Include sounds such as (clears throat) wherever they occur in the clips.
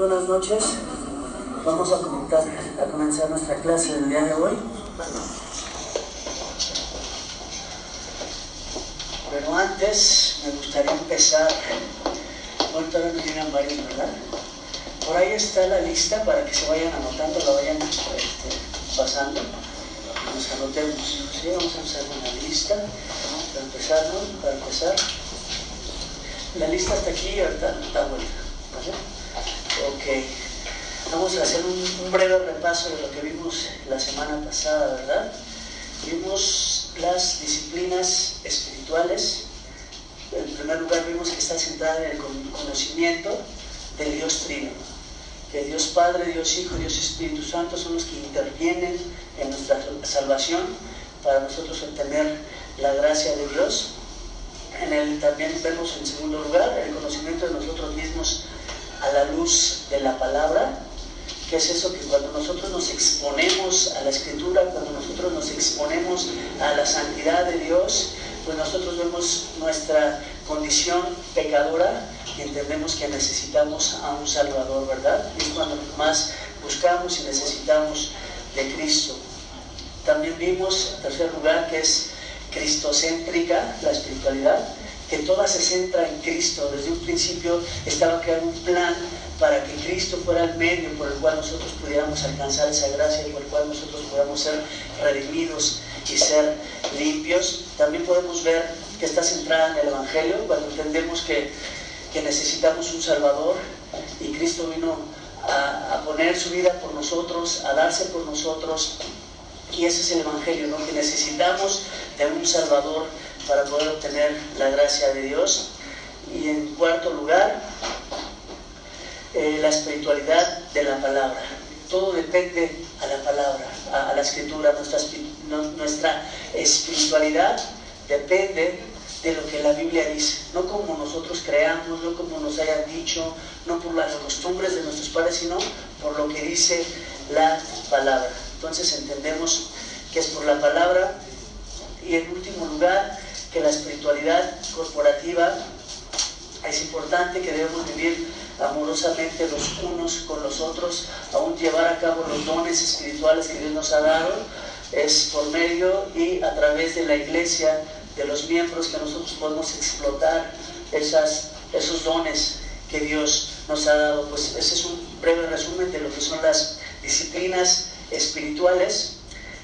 buenas noches. Vamos a, comenzar nuestra clase del día de hoy. Pero antes me gustaría empezar, ahorita no llegan varios, ¿verdad? Por ahí está la lista para que se vayan anotando, la vayan este, pasando. Nos anotemos. ¿sí? Vamos a hacer una lista para empezar, ¿no? Para empezar. La lista está aquí y ahorita está vuelta. ¿vale? Ok. Vamos a hacer un, breve repaso de lo que vimos la semana pasada, ¿verdad? Vimos las disciplinas espirituales. En primer lugar vimos que está centrada en el conocimiento del Dios Trino. Que Dios Padre, Dios Hijo, Dios Espíritu Santo son los que intervienen en nuestra salvación para nosotros obtener la gracia de Dios. En el, también vemos en segundo lugar el conocimiento de nosotros mismos a la luz de la palabra, que es eso que cuando nosotros nos exponemos a la escritura, cuando nosotros nos exponemos a la santidad de Dios, pues nosotros vemos nuestra condición pecadora y entendemos que necesitamos a un Salvador, ¿verdad? Y es cuando más buscamos y necesitamos de Cristo. También vimos, en tercer lugar, que es cristocéntrica la espiritualidad, que toda se centra en Cristo. Desde un principio estaba creado un plan para que Cristo fuera el medio por el cual nosotros pudiéramos alcanzar esa gracia por el cual nosotros podamos ser redimidos y ser limpios. También podemos ver que está centrada en el Evangelio cuando entendemos que, que necesitamos un Salvador y Cristo vino a, a, poner su vida por nosotros, a darse por nosotros. Y ese es el Evangelio, ¿no? que necesitamos de un Salvador para poder obtener la gracia de Dios. Y en cuarto lugar, eh, la espiritualidad de la palabra. Todo depende a la palabra, a, la escritura. Nuestra, nuestra espiritualidad depende de lo que la Biblia dice, no como nosotros creamos, no como nos hayan dicho, no por las costumbres de nuestros padres, sino por lo que dice la palabra. Entonces entendemos que es por la palabra y en último lugar que la espiritualidad corporativa es importante que debemos vivir amorosamente los unos con los otros, aún llevar a cabo los dones espirituales que Dios nos ha dado, es por medio y a través de la iglesia, de los miembros que nosotros podemos explotar esas, esos dones que Dios nos ha dado. Pues ese es un breve resumen de lo que son las disciplinas espirituales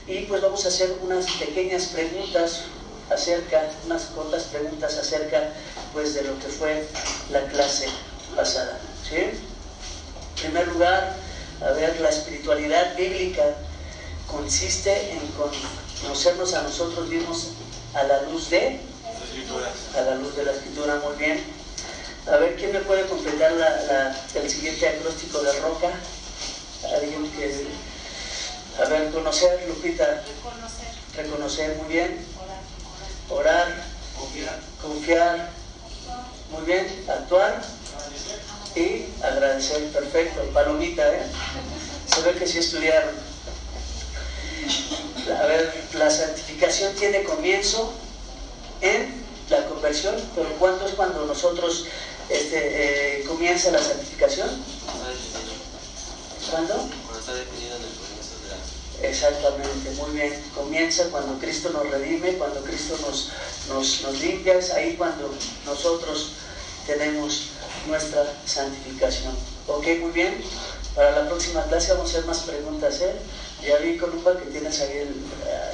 y pues vamos a hacer unas pequeñas preguntas acerca, unas cortas preguntas acerca pues de lo que fue la clase pasada. ¿sí? En primer lugar, a ver, la espiritualidad bíblica consiste en conocernos a nosotros mismos a la luz de a la luz de la escritura, muy bien. A ver, ¿quién me puede completar la, la, el siguiente acróstico de Roca? Alguien que... A ver, conocer, Lupita. Reconocer. Reconocer, muy bien. Orar. Confiar. Muy bien. Actuar. Y agradecer. Perfecto. Palomita, ¿eh? Se ve que sí estudiaron. A ver, la santificación tiene comienzo en la conversión, pero ¿cuándo es cuando nosotros este, eh, comienza la santificación? ¿Cuándo? Cuando está definido en el. Exactamente, muy bien. Comienza cuando Cristo nos redime, cuando Cristo nos, nos, nos limpia, es ahí cuando nosotros tenemos nuestra santificación. Ok, muy bien. Para la próxima clase vamos a hacer más preguntas, ¿eh? Ya vi, Columba, que tienes ahí el...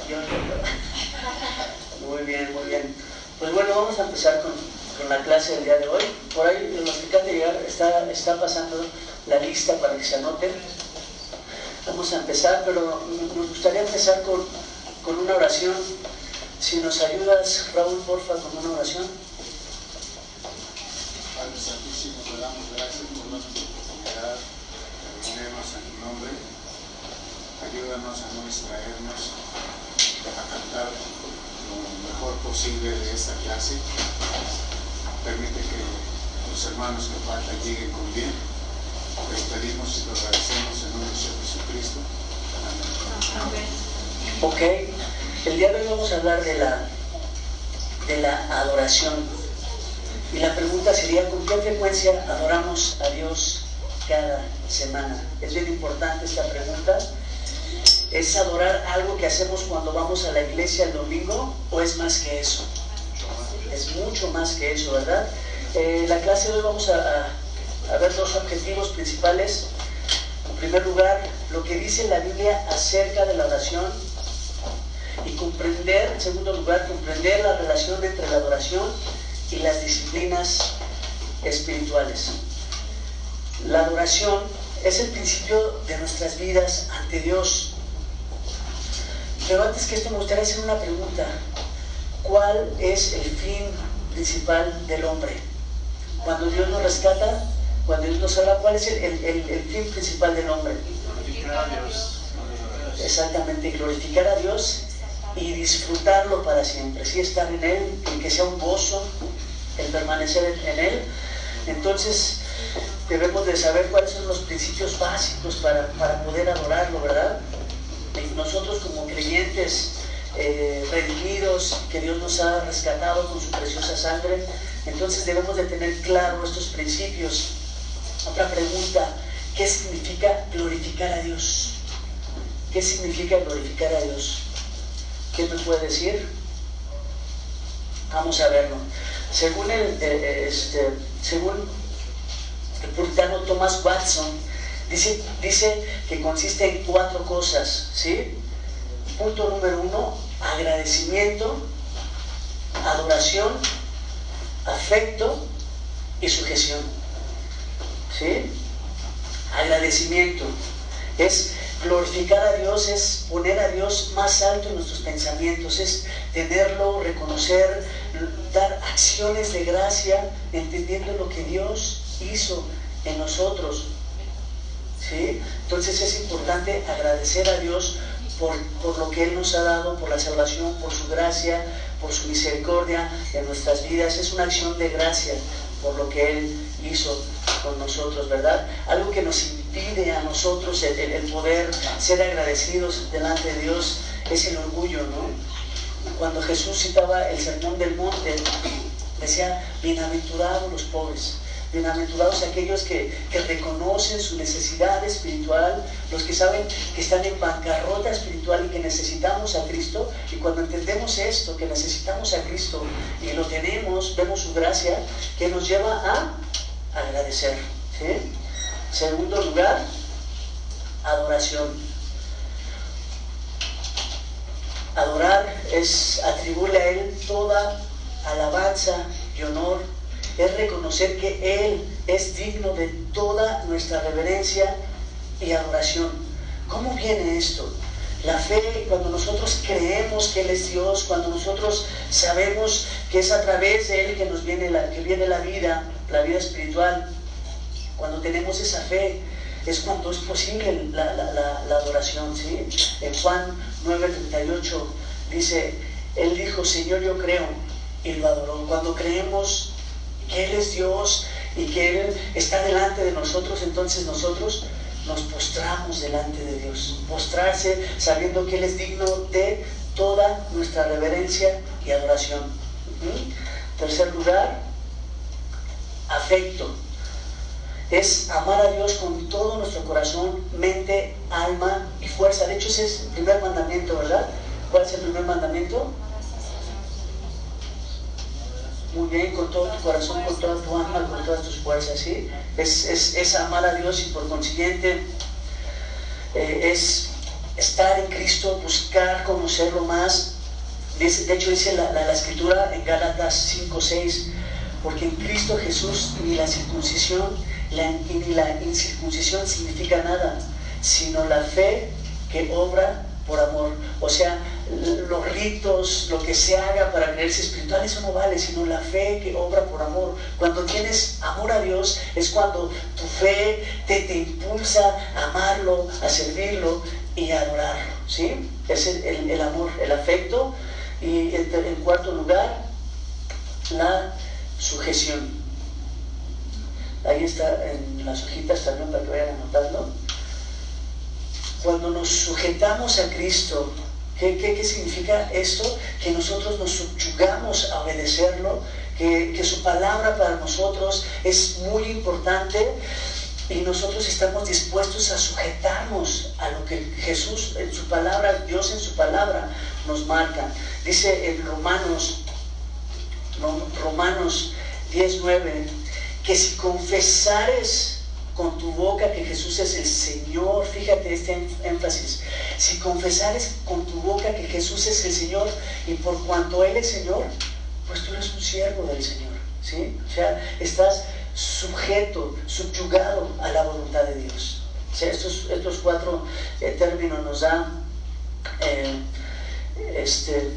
Yo, (laughs) muy bien, muy bien. Pues bueno, vamos a empezar con, con, la clase del día de hoy. Por ahí, en los que acaban de llegar, está, está pasando la lista para que se anoten. Vamos a empezar, pero nos gustaría empezar con, con una oración. Si nos ayudas, Raúl, porfa, con una oración. Padre Santísimo, te damos gracias por nuestra oportunidad de en tu nombre. Ayúdanos a no distraernos, a cantar lo mejor posible de esta clase. Permite que los hermanos que faltan lleguen con bien. Te pedimos y te agradecemos en nombre de Ok, el día de hoy vamos a hablar de la, de la adoración. Y la pregunta sería, ¿con qué frecuencia adoramos a Dios cada semana? Es bien importante esta pregunta. ¿Es adorar algo que hacemos cuando vamos a la iglesia el domingo o es más que eso? Es mucho más que eso, ¿verdad? Eh, la clase de hoy vamos a, a ver dos objetivos principales. En primer lugar, lo que dice la Biblia acerca de la oración y comprender, en segundo lugar, comprender la relación entre la adoración y las disciplinas espirituales. La adoración es el principio de nuestras vidas ante Dios. Pero antes que esto me gustaría hacer una pregunta. ¿Cuál es el fin principal del hombre? Cuando Dios nos rescata, cuando Dios nos habla, ¿cuál es el, fin principal del hombre? Glorificar a Dios. Exactamente, glorificar a Dios y disfrutarlo para siempre. Sí, estar en Él, y que sea un gozo el permanecer en Él. Entonces, debemos de saber cuáles son los principios básicos para, poder adorarlo, ¿verdad? Y nosotros como creyentes eh, redimidos, que Dios nos ha rescatado con su preciosa sangre, entonces debemos de tener claro estos principios. Otra pregunta, ¿qué significa glorificar a Dios? ¿Qué significa glorificar a Dios? ¿Qué me puede decir? Vamos a verlo. Según el, eh, eh, este, según el puritano Thomas Watson, dice, dice que consiste en cuatro cosas, ¿sí? Punto número uno, agradecimiento, adoración, afecto y sujeción. ¿Sí? Agradecimiento. Es glorificar a Dios, es poner a Dios más alto en nuestros pensamientos, es tenerlo, reconocer, dar acciones de gracia, entendiendo lo que Dios hizo en nosotros. ¿Sí? Entonces es importante agradecer a Dios por, por, lo que Él nos ha dado, por la salvación, por su gracia, por su misericordia en nuestras vidas. Es una acción de gracia por lo que Él hizo con nosotros, ¿verdad? Algo que nos impide a nosotros el, poder ser agradecidos delante de Dios es el orgullo, ¿no? Cuando Jesús citaba el sermón del monte, (clears throat) decía, bienaventurados los pobres, Bienaventurados aquellos que, reconocen su necesidad espiritual, los que saben que están en bancarrota espiritual y que necesitamos a Cristo. Y cuando entendemos esto, que necesitamos a Cristo y lo tenemos, vemos su gracia, que nos lleva a agradecer. Segundo lugar, adoración. Adorar es atribuirle a Él toda alabanza y honor es reconocer que Él es digno de toda nuestra reverencia y adoración. ¿Cómo viene esto? La fe, cuando nosotros creemos que Él es Dios, cuando nosotros sabemos que es a través de Él que nos viene la, que viene la vida, la vida espiritual, cuando tenemos esa fe, es cuando es posible la, adoración. ¿sí? En Juan 9:38 dice, Él dijo, Señor, yo creo, y lo adoró. Cuando creemos que Él es Dios y que Él está delante de nosotros, entonces nosotros nos postramos delante de Dios. Postrarse sabiendo que Él es digno de toda nuestra reverencia y adoración. Tercer lugar, afecto. Es amar a Dios con todo nuestro corazón, mente, alma y fuerza. De hecho, ese es el primer mandamiento, ¿verdad? ¿Cuál es el primer mandamiento? muy bien con todo tu corazón, con toda tu alma, con todas tus fuerzas, ¿sí? Es, amar a Dios y por consiguiente eh, es estar en Cristo, buscar conocerlo más. De hecho dice la, la, escritura en Gálatas 5, 6, porque en Cristo Jesús ni la circuncisión ni la incircuncisión significa nada, sino la fe que obra por amor. O sea, los ritos, lo que se haga para creerse espiritual, eso no vale, sino la fe que obra por amor. Cuando tienes amor a Dios es cuando tu fe te, te impulsa a amarlo, a servirlo y a adorarlo. ¿sí? Es el, amor, el afecto. Y en, en cuarto lugar, la sujeción. Ahí está en las hojitas también para que vayan anotando. Cuando nos sujetamos a Cristo, ¿qué, significa esto? Que nosotros nos subyugamos a obedecerlo, que, su palabra para nosotros es muy importante. y nosotros estamos dispuestos a sujetarnos a lo que Jesús en su palabra, Dios en su palabra nos marca. Dice en Romanos, Romanos 19, que si confesares con tu boca que Jesús es el Señor, fíjate este énfasis, si confesares con tu boca que Jesús es el Señor y por cuanto Él es Señor, pues tú eres un siervo del Señor, ¿sí? O sea, estás sujeto, subyugado a la voluntad de Dios. estos, estos cuatro eh, términos nos dan eh, este,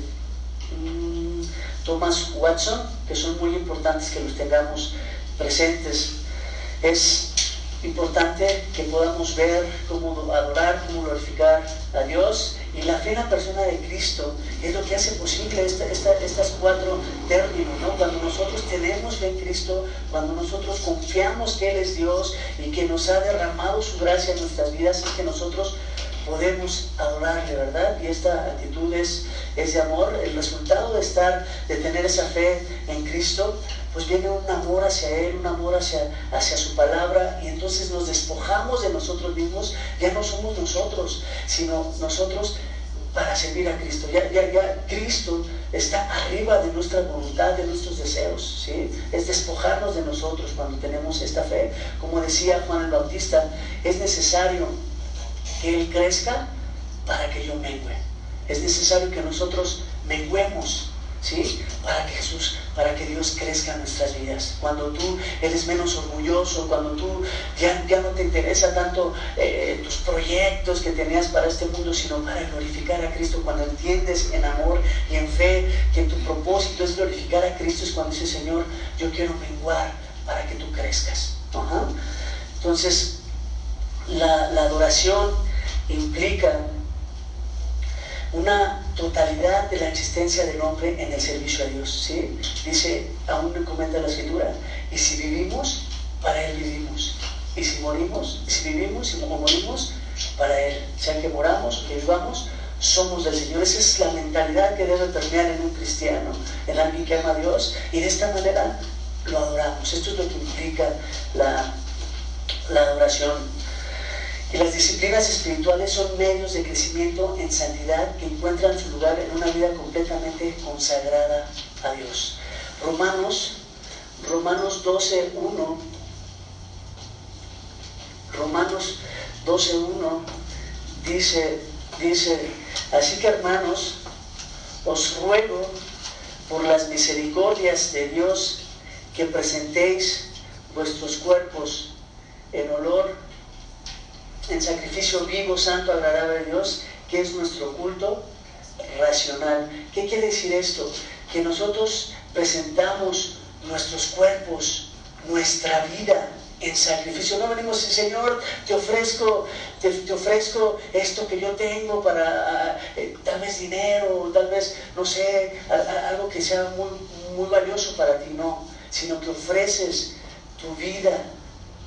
mm, Thomas Watson, que son muy importantes que los tengamos presentes. Es importante que podamos ver cómo adorar, cómo glorificar a Dios y la fe en la persona de Cristo es lo que hace posible estas cuatro términos, Cuando nosotros tenemos fe en Cristo, cuando nosotros confiamos que Él es Dios y que nos ha derramado su gracia en nuestras vidas, es que nosotros podemos adorarle, ¿verdad? Y esta actitud es, es de amor, el resultado de estar, de tener esa fe en Cristo, pues viene un amor hacia Él, un amor hacia, hacia su palabra, y entonces nos despojamos de nosotros mismos, ya no somos nosotros, sino nosotros para servir a Cristo. Ya, ya, ya Cristo está arriba de nuestra voluntad, de nuestros deseos. ¿sí? Es despojarnos de nosotros cuando tenemos esta fe. Como decía Juan el Bautista, es necesario que Él crezca para que yo mengue. Es necesario que nosotros menguemos ¿sí? Para que Jesús, para que Dios crezca en nuestras vidas. Cuando tú eres menos orgulloso, cuando tú ya, ya no te interesa tanto eh, tus proyectos que tenías para este mundo, sino para glorificar a Cristo, cuando entiendes en amor y en fe que tu propósito es glorificar a Cristo, es cuando dice Señor, yo quiero menguar para que tú crezcas. Entonces, la, la adoración implica una totalidad de la existencia del hombre en el servicio a Dios. ¿sí? Dice, aún me comenta la escritura, y si vivimos, para Él vivimos. Y si morimos, y si vivimos y morimos, para Él. Sea que moramos que vivamos, somos del Señor. Esa es la mentalidad que debe permear en un cristiano, en alguien que ama a Dios, y de esta manera lo adoramos. Esto es lo que implica la, la adoración. Y las disciplinas espirituales son medios de crecimiento en santidad que encuentran su lugar en una vida completamente consagrada a Dios. Romanos, Romanos 12, 1, Romanos 12, 1 dice, dice, así que hermanos, os ruego por las misericordias de Dios que presentéis vuestros cuerpos en olor en sacrificio vivo, santo, agradable a Dios, que es nuestro culto racional. ¿Qué quiere decir esto? Que nosotros presentamos nuestros cuerpos, nuestra vida en sacrificio. No venimos, Señor, te ofrezco, te, ofrezco esto que yo tengo para eh, tal vez dinero, tal vez, no sé, algo que sea muy, muy valioso para ti, no, sino que ofreces tu vida,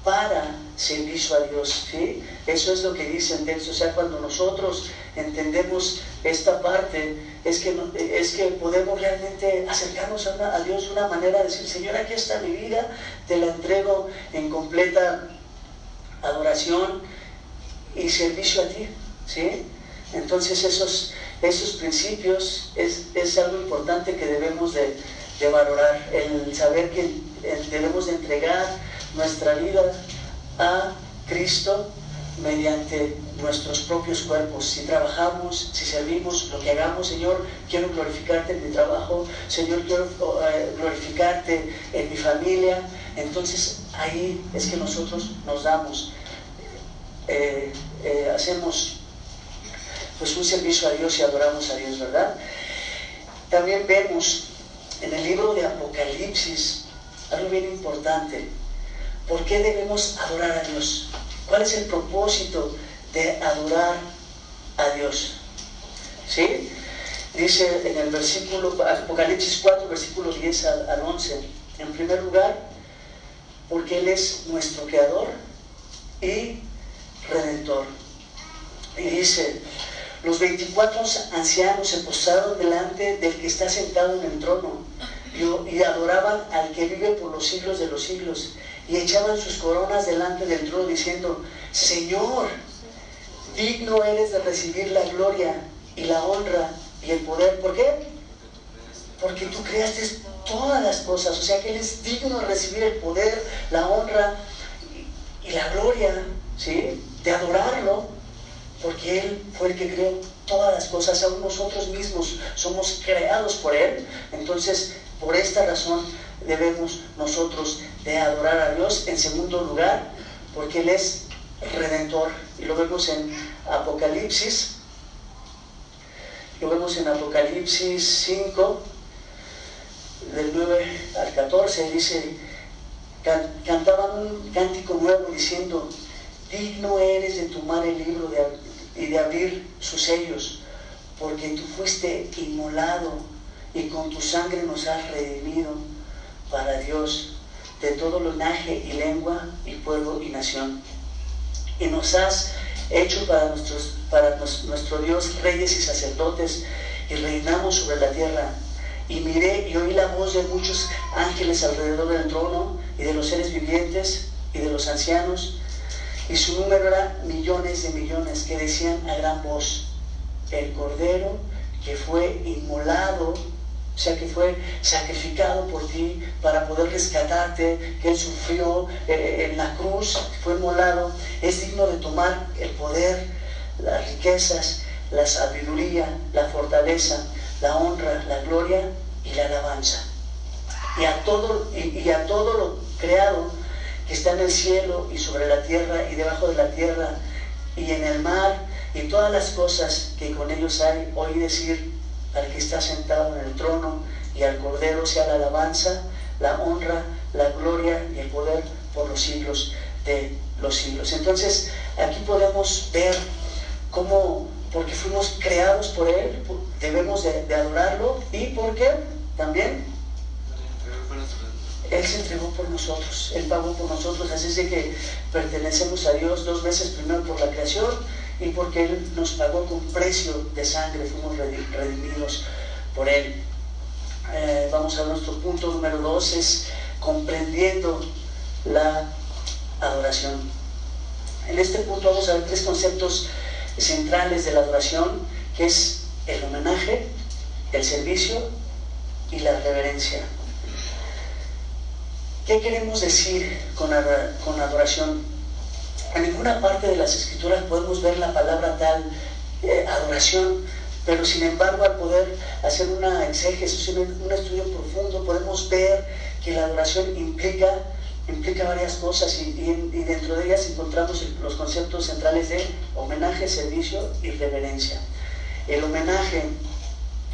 para servicio a Dios. ¿sí? Eso es lo que dice el texto. O sea, cuando nosotros entendemos esta parte, es que, es que podemos realmente acercarnos a, Dios de una manera de decir, Señor, aquí está mi vida, te la entrego en completa adoración y servicio a ti. ¿sí? Entonces esos, esos principios es, es algo importante que debemos de, de valorar, el saber que debemos de entregar nuestra vida a Cristo mediante nuestros propios cuerpos. Si trabajamos, si servimos, lo que hagamos, Señor, quiero glorificarte en mi trabajo, Señor, quiero eh, glorificarte en mi familia. Entonces ahí es que nosotros nos damos, eh, eh, hacemos pues un servicio a Dios y adoramos a Dios, ¿verdad? También vemos en el libro de Apocalipsis algo bien importante. ¿Por qué debemos adorar a Dios? ¿Cuál es el propósito de adorar a Dios? ¿Sí? Dice en el versículo, Apocalipsis 4, versículo 10 al 11, en primer lugar, porque Él es nuestro creador y redentor. Y dice, los 24 ancianos se postraron delante del que está sentado en el trono y adoraban al que vive por los siglos de los siglos y echaban sus coronas delante del trono diciendo, Señor, digno eres de recibir la gloria y la honra y el poder. ¿Por qué? Porque tú creaste todas las cosas, o sea que Él es digno de recibir el poder, la honra y, la gloria, ¿sí? De adorarlo, porque Él fue el que creó todas las cosas, aún nosotros mismos somos creados por Él. Entonces, por esta razón debemos nosotros de adorar a Dios. En segundo lugar, porque Él es redentor. Y lo vemos en Apocalipsis. Lo vemos en Apocalipsis 5, del 9 al 14. Dice, cantaban un cántico nuevo diciendo, digno eres de tomar el libro y de abrir sus sellos, porque tú fuiste inmolado y con tu sangre nos has redimido para Dios de todo linaje y lengua y pueblo y nación. Y nos has hecho para, nuestros, para nuestro Dios reyes y sacerdotes y reinamos sobre la tierra. Y miré y oí la voz de muchos ángeles alrededor del trono y de los seres vivientes y de los ancianos. Y su número era millones de millones que decían a gran voz, el Cordero que fue inmolado o sea, que fue sacrificado por ti para poder rescatarte, que Él sufrió eh, en la cruz, fue molado, es digno de tomar el poder, las riquezas, la sabiduría, la fortaleza, la honra, la gloria y la alabanza. Y a todo, y a todo lo creado que está en el cielo y sobre la tierra y debajo de la tierra y en el mar y todas las cosas que con ellos hay, oí decir, al que está sentado en el trono y al Cordero sea la alabanza, la honra, la gloria y el poder por los siglos de los siglos. Entonces, aquí podemos ver cómo, porque fuimos creados por Él, debemos de, adorarlo y porque también Él se entregó por nosotros, Él pagó por nosotros, así es de que pertenecemos a Dios dos veces, primero por la creación y porque Él nos pagó con precio de sangre, fuimos redimidos por Él. Eh, vamos a nuestro punto número dos, es comprendiendo la adoración. En este punto vamos a ver tres conceptos centrales de la adoración, que es el homenaje, el servicio y la reverencia. ¿Qué queremos decir con, con adoración? En ninguna parte de las escrituras podemos ver la palabra tal, eh, adoración, pero sin embargo al poder hacer una exégesis, un estudio profundo, podemos ver que la adoración implica, implica varias cosas y, dentro de ellas encontramos los conceptos centrales de homenaje, servicio y reverencia. El homenaje,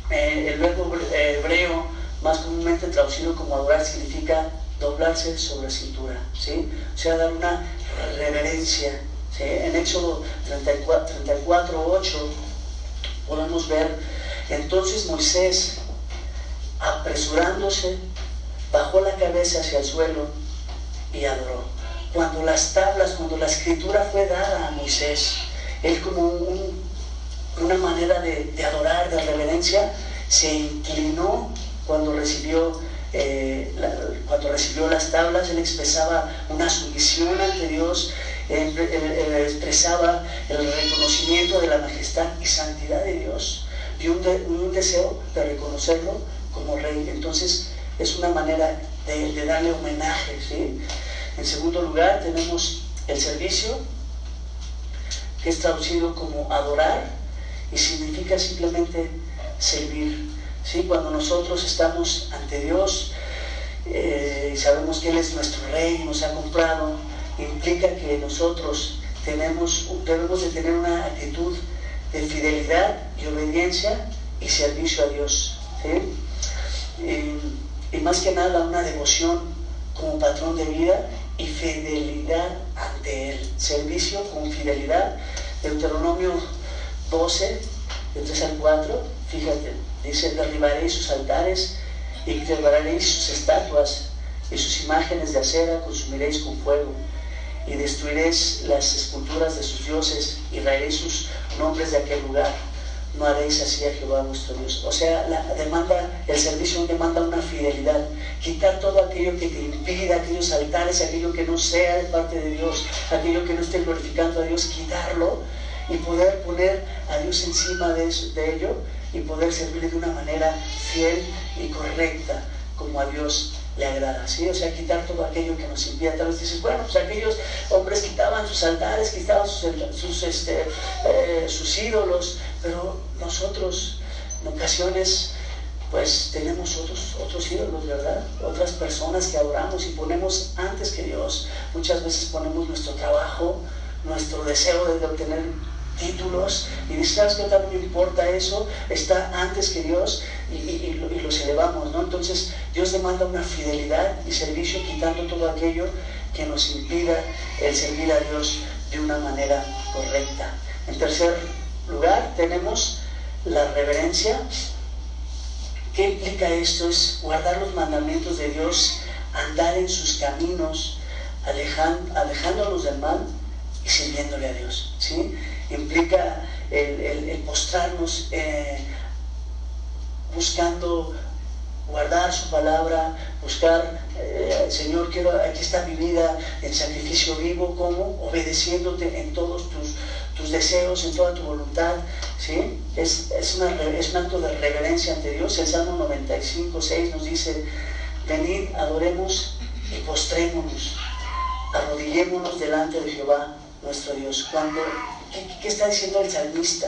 eh, el verbo hebreo más comúnmente traducido como adorar significa doblarse sobre cintura, ¿sí? o sea, dar una reverencia. En Éxodo 34, 34, 8 podemos ver, entonces Moisés, apresurándose, bajó la cabeza hacia el suelo y adoró. Cuando las tablas, cuando la escritura fue dada a Moisés, él como una manera de, adorar, de reverencia, se inclinó cuando recibió eh, cuando recibió las tablas, él expresaba una sumisión ante Dios, expresaba el reconocimiento de la majestad y santidad de Dios y un, deseo de reconocerlo como rey. Entonces es una manera de, darle homenaje. En segundo lugar tenemos el servicio, que es traducido como adorar y significa simplemente servir. ¿Sí? Cuando nosotros estamos ante Dios eh, y sabemos que Él es nuestro Rey, nos ha comprado, implica que nosotros tenemos, debemos de tener una actitud de fidelidad y obediencia y servicio a Dios. Y, y más que nada una devoción como patrón de vida y fidelidad ante Él. Servicio con fidelidad. Deuteronomio 12, de 3 al 4, fíjate, dice, derribaréis sus altares y derribaréis sus estatuas y sus imágenes de acera consumiréis con fuego y destruiréis las esculturas de sus dioses y raeréis sus nombres de aquel lugar. no haréis así a Jehová vuestro Dios. O sea, la demanda, el servicio demanda una fidelidad. Quitar todo aquello que te impida, aquellos altares, aquello que no sea de parte de Dios, aquello que no esté glorificando a Dios, quitarlo y poder poner a Dios encima de, de ello y poder servirle de una manera fiel y correcta como a Dios le agrada, ¿sí? O sea, quitar todo aquello que nos impide. Tal vez dices, bueno, pues aquellos hombres quitaban sus altares, quitaban sus, este, eh, sus ídolos, pero nosotros en ocasiones pues tenemos otros, otros ídolos, ¿verdad? Otras personas que adoramos y ponemos antes que Dios. Muchas veces ponemos nuestro trabajo, nuestro deseo de obtener títulos y dices, ¿sabes qué tal importa eso? Está antes que Dios y, y, y, los elevamos, ¿no? Entonces Dios demanda una fidelidad y servicio quitando todo aquello que nos impida el servir a Dios de una manera correcta. En tercer lugar tenemos la reverencia. ¿Qué implica esto? Es guardar los mandamientos de Dios, andar en sus caminos, alejándonos del mal y sirviéndole a Dios. ¿sí? Implica el, postrarnos eh, buscando guardar su palabra, buscar, eh, Señor, quiero, aquí está mi vida en sacrificio vivo, como obedeciéndote en todos tus, tus deseos, en toda tu voluntad, ¿sí? Es, es, una, es un acto de reverencia ante Dios. El Salmo 95, 6 nos dice, venid, adoremos y postrémonos, arrodillémonos delante de Jehová, nuestro Dios. Cuando, ¿qué, está diciendo el salmista?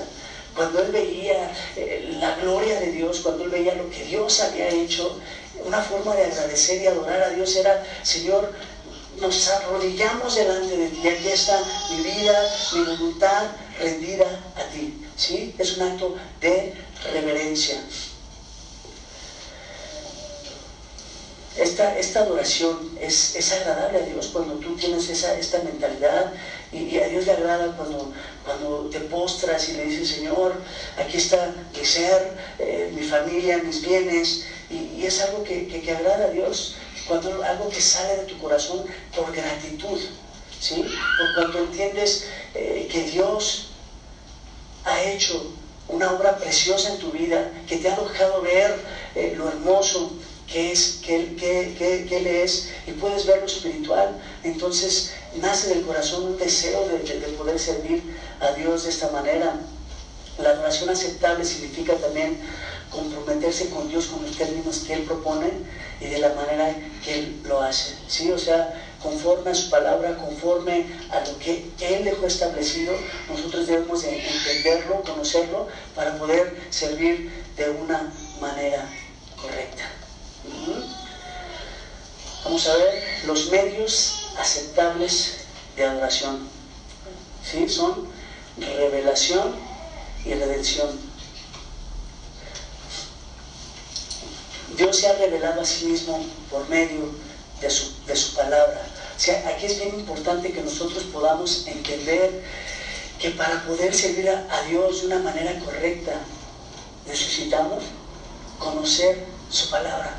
Cuando él veía eh, la gloria de Dios, cuando él veía lo que Dios había hecho, una forma de agradecer y adorar a Dios era, Señor, nos arrodillamos delante de ti. Aquí está mi vida, mi voluntad rendida a ti. ¿Sí? Es un acto de reverencia. Esta, esta adoración es, es, agradable a Dios cuando tú tienes esa, esta mentalidad y, a Dios le agrada cuando, cuando te postras y le dices, Señor, aquí está mi ser, eh, mi familia, mis bienes, y, es algo que, que, agrada a Dios cuando algo que sale de tu corazón por gratitud, ¿sí? Por cuando entiendes eh, que Dios ha hecho una obra preciosa en tu vida, que te ha dejado ver eh, lo hermoso que es, que, que, que, Él es, y puedes ver lo espiritual, entonces nace del corazón un deseo de, de poder servir a Dios de esta manera. La adoración aceptable significa también comprometerse con Dios con los términos que Él propone y de la manera que Él lo hace. ¿sí? O sea, conforme a su palabra, conforme a lo que Él dejó establecido, nosotros debemos de entenderlo, conocerlo, para poder servir de una manera correcta. Vamos a ver los medios aceptables de adoración. ¿Sí? Son revelación y redención. Dios se ha revelado a sí mismo por medio de su, de su palabra. O sea, aquí es bien importante que nosotros podamos entender que para poder servir a, a Dios de una manera correcta necesitamos conocer su palabra,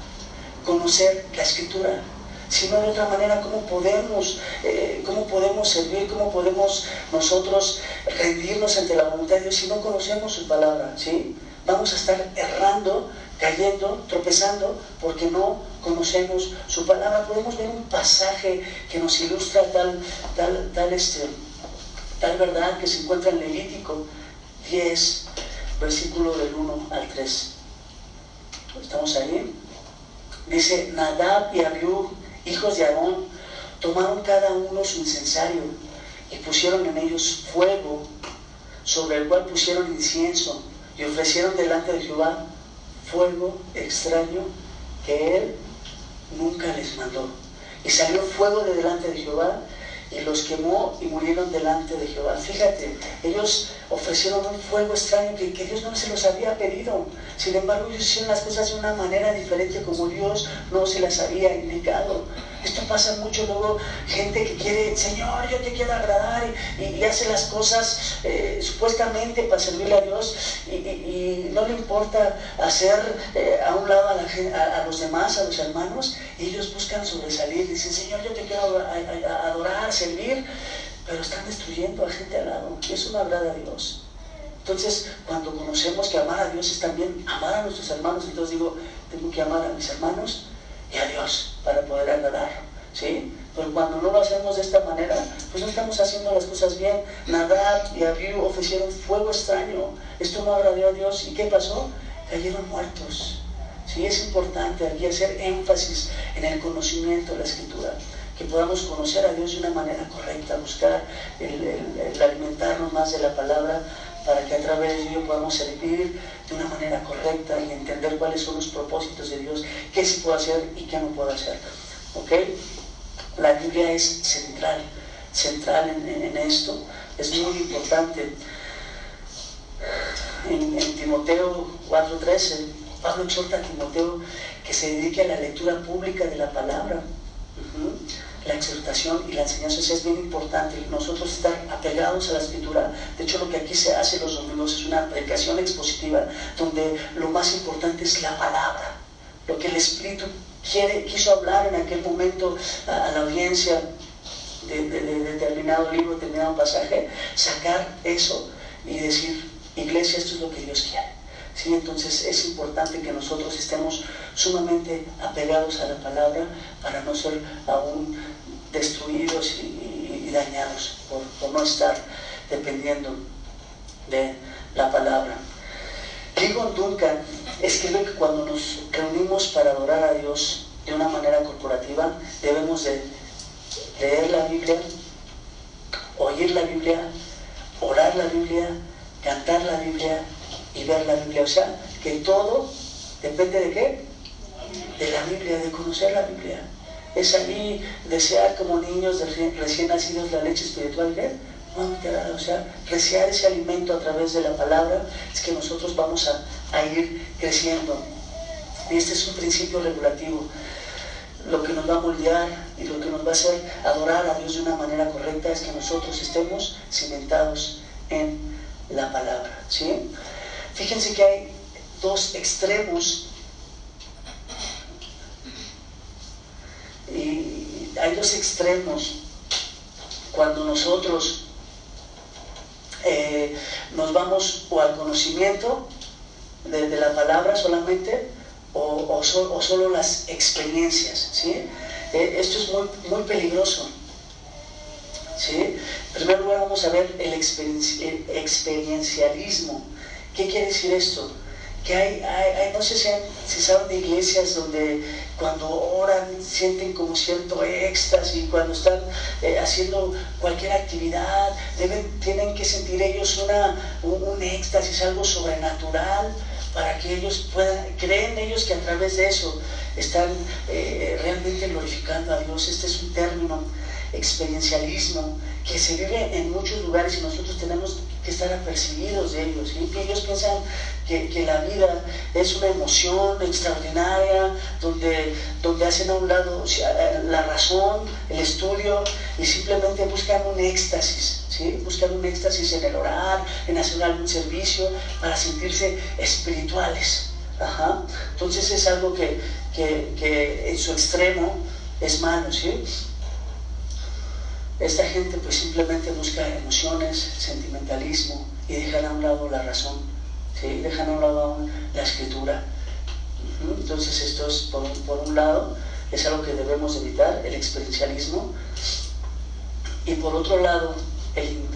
conocer la escritura. Si no de otra manera, ¿cómo podemos, eh, ¿cómo podemos servir? ¿Cómo podemos nosotros rendirnos ante la voluntad de Dios si no conocemos su palabra? ¿sí? Vamos a estar errando cayendo, tropezando, porque no conocemos su palabra. Podemos ver un pasaje que nos ilustra tal, tal, tal, este, tal verdad que se encuentra en Levítico 10, versículo del 1 al 3. ¿Estamos ahí? Dice, Nadab y Abiú, hijos de Aarón, tomaron cada uno su incensario y pusieron en ellos fuego, sobre el cual pusieron incienso y ofrecieron delante de Jehová fuego extraño que él nunca les mandó. Y salió fuego de delante de Jehová los quemó y murieron delante de Jehová. Fíjate, ellos ofrecieron un fuego extraño que, que, Dios no se los había pedido. Sin embargo, ellos hicieron las cosas de una manera diferente como Dios no se las había indicado. Esto pasa mucho luego, gente que quiere, Señor, yo te quiero agradar y, hace las cosas eh, supuestamente para servirle a Dios y, no le importa hacer eh, a un lado a, la, a, los demás, a los hermanos, y ellos buscan sobresalir, dicen, Señor, yo te quiero adorar, servir, pero están destruyendo a gente al lado y eso no agrada a Dios. Entonces, cuando conocemos que amar a Dios es también amar a nuestros hermanos, entonces digo, tengo que amar a mis hermanos y a Dios para poder agradar. ¿Sí? Pero cuando no lo hacemos de esta manera, pues no estamos haciendo las cosas bien. Nadab y Abiú ofrecieron fuego extraño. Esto no agradó a Dios. ¿Y qué pasó? Cayeron muertos. Sí, es importante aquí hacer énfasis en el conocimiento de la Escritura que podamos conocer a Dios de una manera correcta, buscar el, alimentarnos más de la palabra para que a través de ello podamos servir de una manera correcta y entender cuáles son los propósitos de Dios, qué sí puedo hacer y qué no puedo hacer. ¿Ok? La Biblia es central, central en, esto, es muy importante. En Timoteo 4:13, Pablo exhorta a Timoteo que se dedique a la lectura pública de la palabra la exhortación y la enseñanza es bien importante. Nosotros estar apegados a la escritura. De hecho, lo que aquí se hace los domingos es una predicación expositiva donde lo más importante es la palabra. Lo que el Espíritu quiere, quiso hablar en aquel momento a, la audiencia de, determinado libro, determinado pasaje, sacar eso y decir, iglesia, esto es lo que Dios quiere. ¿Sí? Entonces es importante que nosotros estemos sumamente apegados a la palabra para no ser aún destruidos y, dañados por, no estar dependiendo de la palabra. Ligon Duncan escribe que cuando nos reunimos para adorar a Dios de una manera corporativa, debemos de leer la Biblia, oír la Biblia, orar la Biblia, cantar la Biblia y ver la Biblia. O sea, que todo depende de qué? De la Biblia, de conocer la Biblia. Es allí desear como niños recién nacidos la leche espiritual. No, o sea, desear ese alimento a través de la palabra es que nosotros vamos a, a ir creciendo. Y este es un principio regulativo. Lo que nos va a moldear y lo que nos va a hacer adorar a Dios de una manera correcta es que nosotros estemos cimentados en la palabra. ¿sí? Fíjense que hay dos extremos hay dos extremos cuando nosotros eh, nos vamos o al conocimiento de, la palabra solamente o, solo las experiencias. ¿sí? Eh, esto es muy, muy peligroso. ¿sí? En primer lugar vamos a ver el experiencialismo. ¿Qué quiere decir esto? Que hay, hay, no sé si, saben de iglesias donde cuando oran sienten como cierto éxtasis, cuando están eh, haciendo cualquier actividad, tienen que sentir ellos una, un, éxtasis, algo sobrenatural, para que ellos puedan, creen ellos que a través de eso están eh, realmente glorificando a Dios. Este es un término, experiencialismo, que se vive en muchos lugares y nosotros tenemos que estar apercibidos de ellos. y Que ellos piensan que, la vida es una emoción extraordinaria, donde, donde hacen a un lado la razón, el estudio, y simplemente buscan un éxtasis, ¿sí? buscan un éxtasis en el orar, en hacer algún servicio, para sentirse espirituales. Entonces es algo que, que, que en su extremo es malo. ¿sí? Esta gente pues simplemente busca emociones, sentimentalismo y dejan a un lado la razón, ¿sí? dejan a un lado la escritura. Entonces esto es por un, lado, es algo que debemos evitar, el experiencialismo, y por otro lado, el,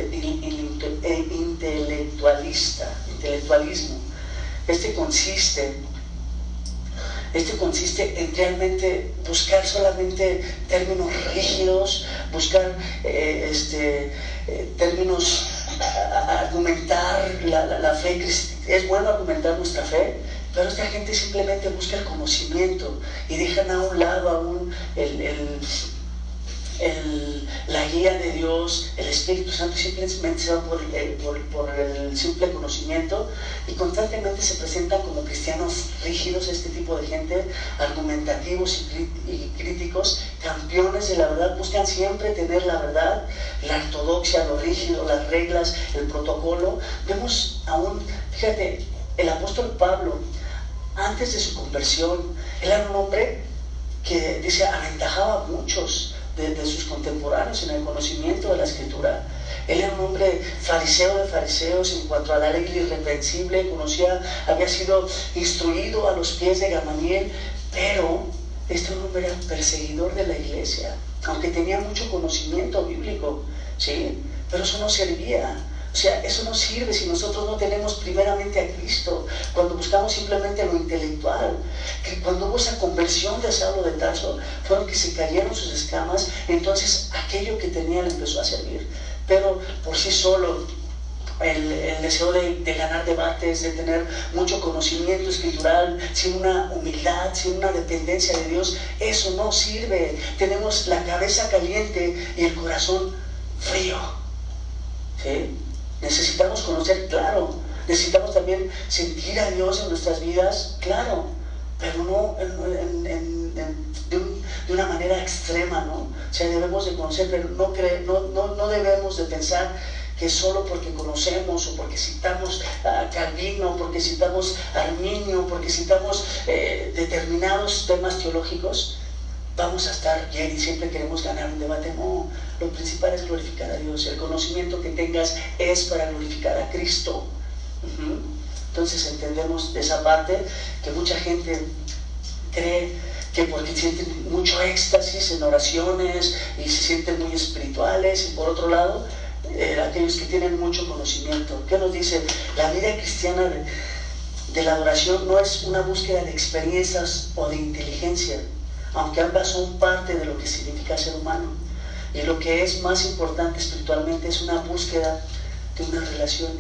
el intelectualista, intelectualismo. Este consiste este consiste en realmente buscar solamente términos rígidos, buscar eh, este, eh, términos, argumentar la, fe. Es bueno argumentar nuestra fe, pero esta gente simplemente busca el conocimiento y dejan a un lado aún el la guía de Dios, el Espíritu Santo simplemente se va por, el simple conocimiento y constantemente se presentan como cristianos rígidos, este tipo de gente, argumentativos y, críticos, campeones de la verdad, buscan siempre tener la verdad, la ortodoxia, lo rígido, las reglas, el protocolo. Vemos aún, fíjate, el apóstol Pablo, antes de su conversión, era un hombre que dice, aventajaba a muchos de, sus contemporáneos en el conocimiento de la escritura. Él era un hombre fariseo de fariseos en cuanto a la ley irreprensible, conocía, había sido instruido a los pies de Gamaliel, pero este hombre era perseguidor de la iglesia, aunque tenía mucho conocimiento bíblico, ¿sí? Pero eso no servía. O sea, eso no sirve si nosotros no tenemos primeramente a Cristo, cuando buscamos simplemente lo intelectual. Que cuando hubo esa conversión de Saulo de Tarso, fueron que se cayeron sus escamas, entonces aquello que tenía le empezó a servir. Pero por sí solo, el, deseo de, de, ganar debates, de tener mucho conocimiento escritural, sin una humildad, sin una dependencia de Dios, eso no sirve. Tenemos la cabeza caliente y el corazón frío. ¿Sí? Necesitamos conocer, claro. Necesitamos también sentir a Dios en nuestras vidas, claro, pero no de, una manera extrema, ¿no? O sea, debemos de conocer, pero no, no, no, debemos de pensar que solo porque conocemos o porque citamos a Calvino, porque citamos a Arminio, porque citamos eh, determinados temas teológicos, vamos a estar bien y siempre queremos ganar un debate. No, lo principal es glorificar a Dios. El conocimiento que tengas es para glorificar a Cristo. Entonces entendemos de esa parte que mucha gente cree que porque sienten mucho éxtasis en oraciones y se sienten muy espirituales y por otro lado, eh, aquellos que tienen mucho conocimiento. ¿Qué nos dice? La vida cristiana de, de la adoración no es una búsqueda de experiencias o de inteligencia, aunque ambas son parte de lo que significa ser humano. Y lo que es más importante espiritualmente es una búsqueda de una relación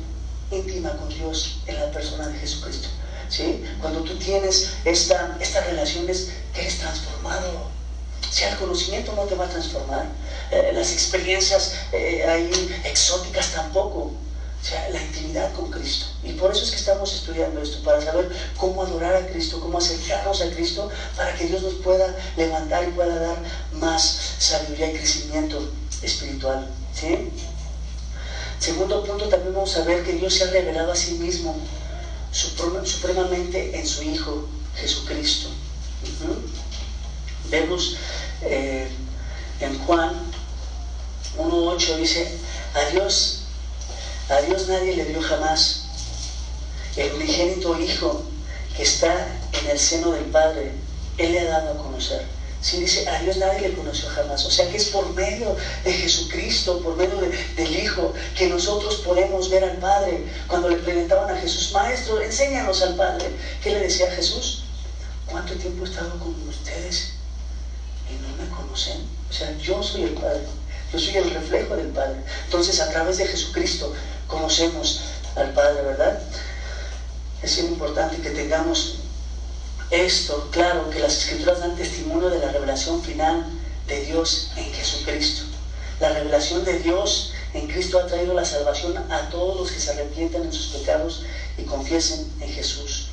íntima con Dios en la persona de Jesucristo. ¿sí? Cuando tú tienes esta, estas relaciones, que eres transformado. Si el conocimiento no te va a transformar, eh, las experiencias eh, ahí exóticas tampoco. O sea, la intimidad con Cristo. Y por eso es que estamos estudiando esto, para saber cómo adorar a Cristo, cómo acercarnos a Cristo, para que Dios nos pueda levantar y pueda dar más sabiduría y crecimiento espiritual. ¿sí? Segundo punto, también vamos a ver que Dios se ha revelado a sí mismo supremamente en su Hijo Jesucristo. Vemos eh, en Juan 1.8 dice, a Dios a Dios nadie le dio jamás. El unigénito Hijo que está en el seno del Padre, Él le ha dado a conocer. Si dice, a Dios nadie le conoció jamás. O sea que es por medio de Jesucristo, por medio del Hijo, que nosotros podemos ver al Padre. Cuando le preguntaban a Jesús, Maestro, enséñanos al Padre. ¿Qué le decía a Jesús? ¿Cuánto tiempo he estado con ustedes y no me conocen? O sea, yo soy el Padre. Yo soy el reflejo del Padre. Entonces, a través de Jesucristo conocemos al Padre, ¿verdad? Es importante que tengamos esto claro, que las Escrituras dan testimonio de la revelación final de Dios en Jesucristo. La revelación de Dios en Cristo ha traído la salvación a todos los que se arrepientan en sus pecados y confiesen en Jesús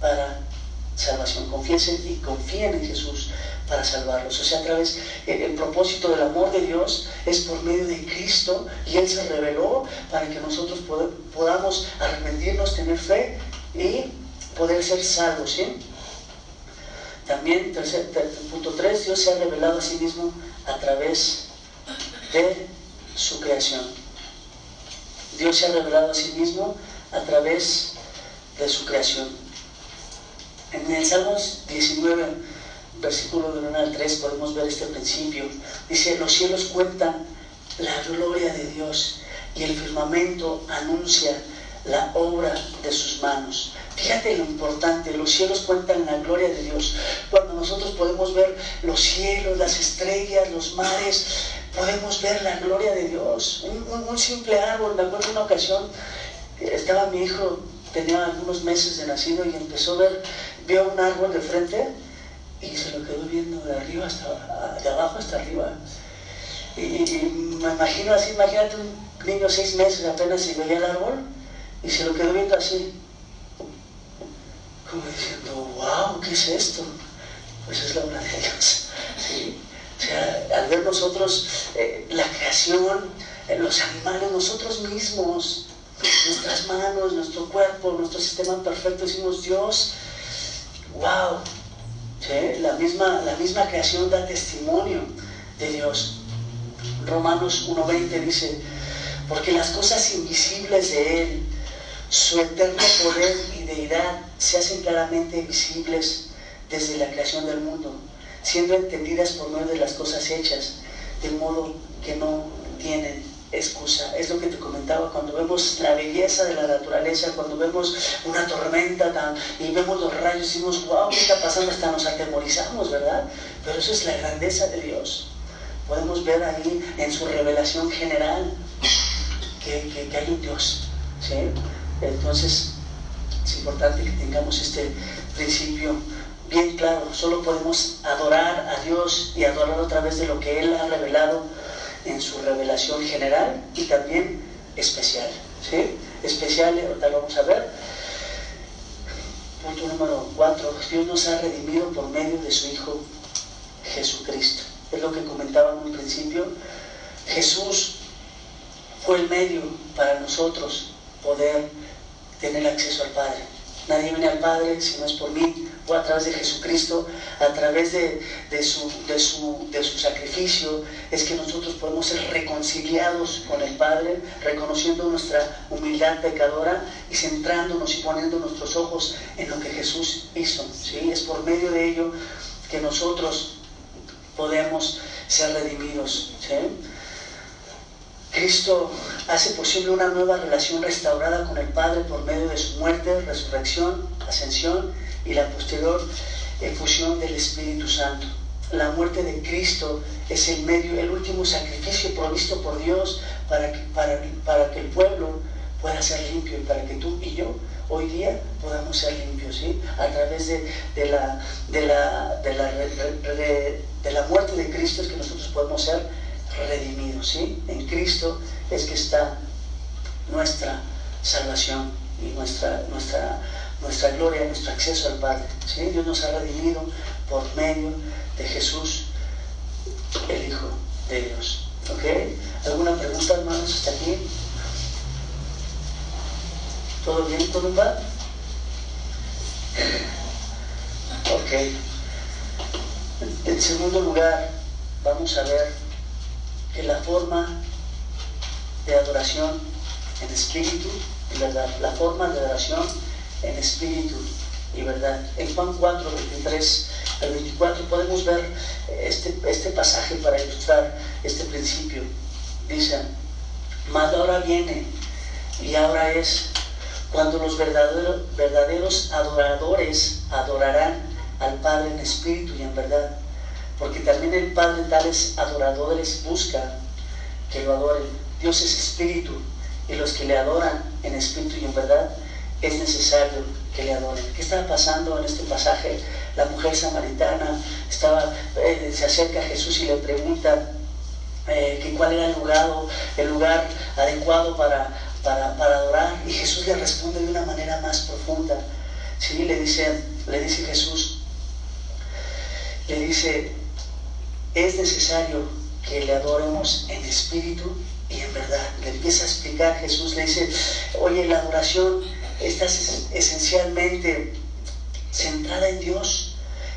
para salvación. Confiesen y confíen en Jesús para salvarlos. O sea, a través, el, propósito del amor de Dios es por medio de Cristo y Él se reveló para que nosotros podamos arrepentirnos, tener fe y poder ser salvos. ¿sí? También, tercer, punto 3, Dios se ha revelado a sí mismo a través de su creación. Dios se ha revelado a sí mismo a través de su creación. En el Salmos 19, versículo de 1 al 3 podemos ver este principio. Dice, los cielos cuentan la gloria de Dios y el firmamento anuncia la obra de sus manos. Fíjate lo importante, los cielos cuentan la gloria de Dios. Cuando nosotros podemos ver los cielos, las estrellas, los mares, podemos ver la gloria de Dios. Un, simple árbol, me acuerdo una ocasión, estaba mi hijo, tenía algunos meses de nacido y empezó a ver, vio un árbol de frente y se lo quedó viendo de arriba hasta, de abajo hasta arriba. Y, me imagino así, imagínate un niño seis meses apenas y veía el árbol y se lo quedó viendo así, como diciendo, wow, ¿qué es esto? Pues es la obra de Dios. O sea, al ver nosotros eh, la creación, eh, los animales, nosotros mismos, nuestras manos, nuestro cuerpo, nuestro sistema perfecto, decimos, Dios, wow, la, misma, la misma creación da testimonio de Dios. Romanos 1.20 dice, porque las cosas invisibles de Él, su eterno poder y deidad se hacen claramente visibles desde la creación del mundo, siendo entendidas por medio de las cosas hechas, de modo que no tienen excusa. Es lo que te comentaba, cuando vemos la belleza de la naturaleza, cuando vemos una tormenta y vemos los rayos y decimos, wow, ¿qué está pasando? Hasta nos atemorizamos, ¿verdad? Pero eso es la grandeza de Dios. Podemos ver ahí en su revelación general que, que, hay un Dios. ¿sí? Entonces, es importante que tengamos este principio bien claro. Solo podemos adorar a Dios y adorar a través de lo que Él ha revelado en su revelación general y también especial. ¿sí? Especial, ahorita lo vamos a ver. Punto número 4. Dios nos ha redimido por medio de su Hijo Jesucristo. Es lo que comentaba en un principio. Jesús fue el medio para nosotros poder tener acceso al Padre. Nadie viene al Padre si no es por mí a través de Jesucristo, a través de, su, de, su, de su sacrificio, es que nosotros podemos ser reconciliados con el Padre, reconociendo nuestra humildad pecadora y centrándonos y poniendo nuestros ojos en lo que Jesús hizo. ¿sí? Es por medio de ello que nosotros podemos ser redimidos. Cristo hace posible una nueva relación restaurada con el Padre por medio de su muerte, resurrección, ascensión y la posterior efusión del Espíritu Santo. La muerte de Cristo es el medio, el último sacrificio provisto por Dios para que, para, para que el pueblo pueda ser limpio y para que tú y yo hoy día podamos ser limpios, ¿sí? A través de, la, de, la, de, la, de la muerte de Cristo es que nosotros podemos ser redimidos, ¿sí? En Cristo es que está nuestra salvación y nuestra, nuestra nuestra gloria, nuestro acceso al Padre. ¿sí? Dios nos ha redimido por medio de Jesús, el Hijo de Dios. ¿Ok? ¿Alguna pregunta, hermanos, hasta aquí? ¿Todo bien? ¿Todo va? Ok. En segundo lugar, vamos a ver que la forma de adoración en espíritu, en verdad, la forma de adoración en espíritu y verdad. En Juan 4, 23 al 24 podemos ver este, este pasaje para ilustrar este principio. Dice, mas ahora viene y ahora es cuando los verdaderos, verdaderos adoradores adorarán al Padre en espíritu y en verdad. Porque también el Padre tales adoradores busca que lo adoren. Dios es espíritu y los que le adoran en espíritu y en verdad es necesario que le adoren. ¿Qué estaba pasando en este pasaje? La mujer samaritana estaba, eh, se acerca a Jesús y le pregunta eh, cuál era el lugar, el lugar adecuado para, para, adorar. Y Jesús le responde de una manera más profunda. ¿Sí? Le, dice, le dice Jesús, le dice, es necesario que le adoremos en espíritu y en verdad. Le empieza a explicar Jesús, le dice, oye, la adoración estás esencialmente centrada en Dios,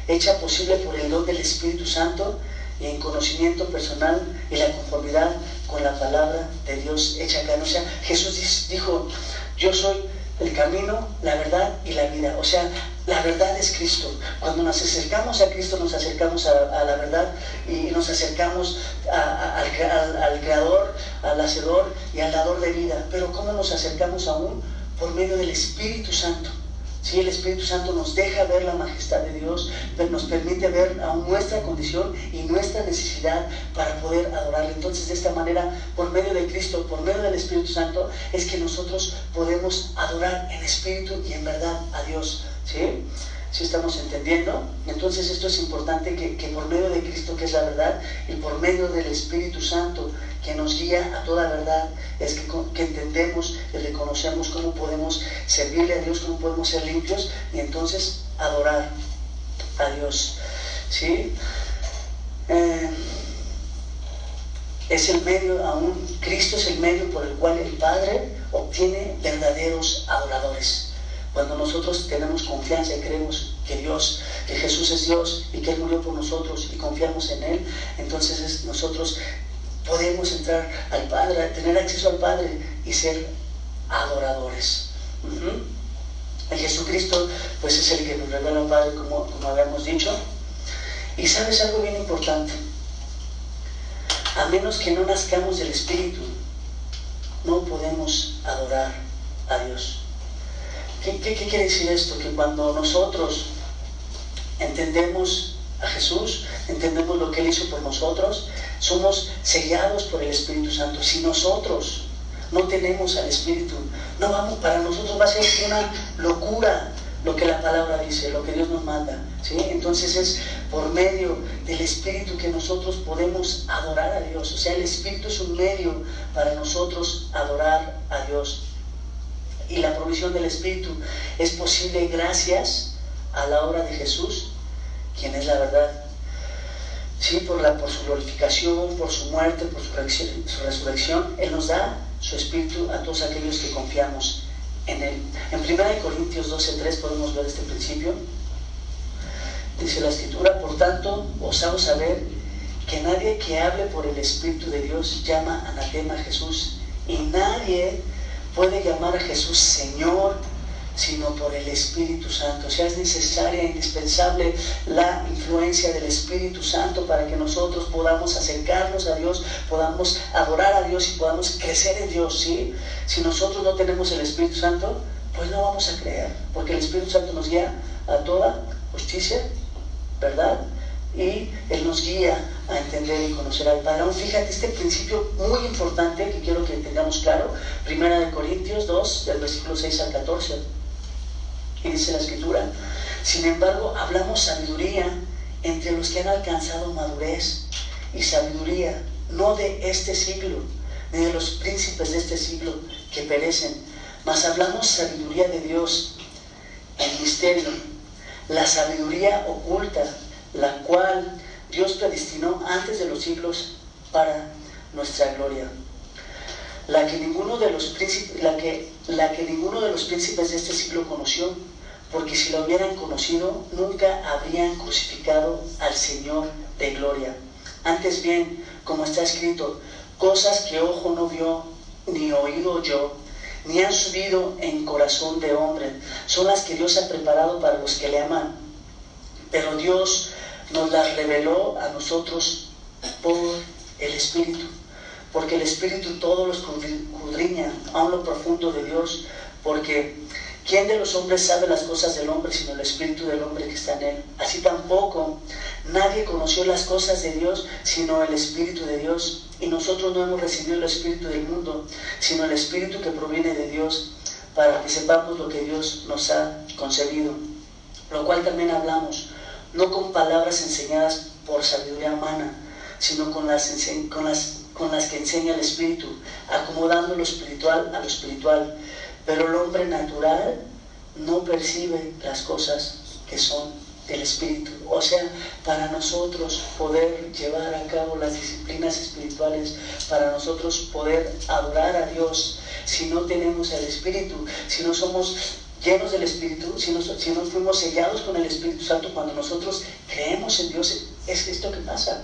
hecha posible por el don del Espíritu Santo y en conocimiento personal y la conformidad con la palabra de Dios hecha acá. O sea, Jesús dijo, yo soy el camino, la verdad y la vida. O sea, la verdad es Cristo. Cuando nos acercamos a Cristo, nos acercamos a, la verdad y nos acercamos al, al, Creador, al Hacedor y al Dador de vida. Pero ¿cómo nos acercamos aún? por medio del Espíritu Santo. Si el Espíritu Santo nos deja ver la majestad de Dios, nos permite ver aún nuestra condición y nuestra necesidad para poder adorarle. Entonces, de esta manera, por medio de Cristo, por medio del Espíritu Santo, es que nosotros podemos adorar en espíritu y en verdad a Dios. ¿Sí? si estamos entendiendo? Entonces esto es importante que, que, por medio de Cristo, que es la verdad, y por medio del Espíritu Santo, que nos guía a toda verdad, es que, que entendemos y reconocemos cómo podemos servirle a Dios, cómo podemos ser limpios y entonces adorar a Dios. ¿Sí? Eh, es el medio, aún Cristo es el medio por el cual el Padre obtiene verdaderos adoradores. Cuando nosotros tenemos confianza y creemos que Dios, que Jesús es Dios y que Él murió por nosotros y confiamos en Él, entonces nosotros podemos entrar al Padre, tener acceso al Padre y ser adoradores. El Jesucristo, pues es el que nos revela al Padre, como, como habíamos dicho. Y sabes algo bien importante. A menos que no nazcamos del Espíritu, no podemos adorar a Dios. ¿Qué, quiere decir esto? Que cuando nosotros entendemos a Jesús, entendemos lo que Él hizo por nosotros, somos sellados por el Espíritu Santo. Si nosotros no tenemos al Espíritu, no vamos, para nosotros va a ser una locura lo que la palabra dice, lo que Dios nos manda. ¿sí? Entonces es por medio del Espíritu que nosotros podemos adorar a Dios. O sea, el Espíritu es un medio para nosotros adorar a Dios y la provisión del Espíritu es posible gracias a la obra de Jesús, quien es la verdad. Sí, por, la, por su glorificación, por su muerte, por su resurrección, Él nos da su Espíritu a todos aquellos que confiamos en Él. En 1 Corintios 12.3 podemos ver este principio. Dice la Escritura, por tanto, os hago saber que nadie que hable por el Espíritu de Dios llama anatema a Jesús y nadie puede llamar a Jesús Señor, sino por el Espíritu Santo. O sea, es necesaria, indispensable la influencia del Espíritu Santo para que nosotros podamos acercarnos a Dios, podamos adorar a Dios y podamos crecer en Dios. ¿sí? Si nosotros no tenemos el Espíritu Santo, pues no vamos a creer, porque el Espíritu Santo nos guía a toda justicia, ¿verdad? Y Él nos guía a entender y conocer al Padre. Aún fíjate este principio muy importante que quiero que tengamos claro, Primera de Corintios 2, del versículo 6 al 14. Y dice la escritura, sin embargo, hablamos sabiduría entre los que han alcanzado madurez y sabiduría, no de este siglo, ni de los príncipes de este siglo que perecen, mas hablamos sabiduría de Dios en misterio, la sabiduría oculta la cual Dios predestinó antes de los siglos para nuestra gloria. La que ninguno de los príncipes, la que, la que ninguno de los príncipes de este siglo conoció, porque si lo hubieran conocido, nunca habrían crucificado al Señor de gloria. Antes bien, como está escrito, cosas que ojo no vio, ni oído yo, ni han subido en corazón de hombre, son las que Dios ha preparado para los que le aman. Pero Dios nos las reveló a nosotros por el Espíritu, porque el Espíritu todo los escudriña a lo profundo de Dios, porque ¿quién de los hombres sabe las cosas del hombre sino el Espíritu del hombre que está en él? Así tampoco nadie conoció las cosas de Dios sino el Espíritu de Dios. Y nosotros no hemos recibido el Espíritu del mundo, sino el Espíritu que proviene de Dios, para que sepamos lo que Dios nos ha concebido. Lo cual también hablamos no con palabras enseñadas por sabiduría humana, sino con las, con las, con las que enseña el Espíritu, acomodando lo espiritual a lo espiritual. Pero el hombre natural no percibe las cosas que son del Espíritu. O sea, para nosotros poder llevar a cabo las disciplinas espirituales, para nosotros poder adorar a Dios, si no tenemos el Espíritu, si no somos llenos del Espíritu, si nos, si nos fuimos sellados con el Espíritu Santo, cuando nosotros creemos en Dios, es esto que pasa,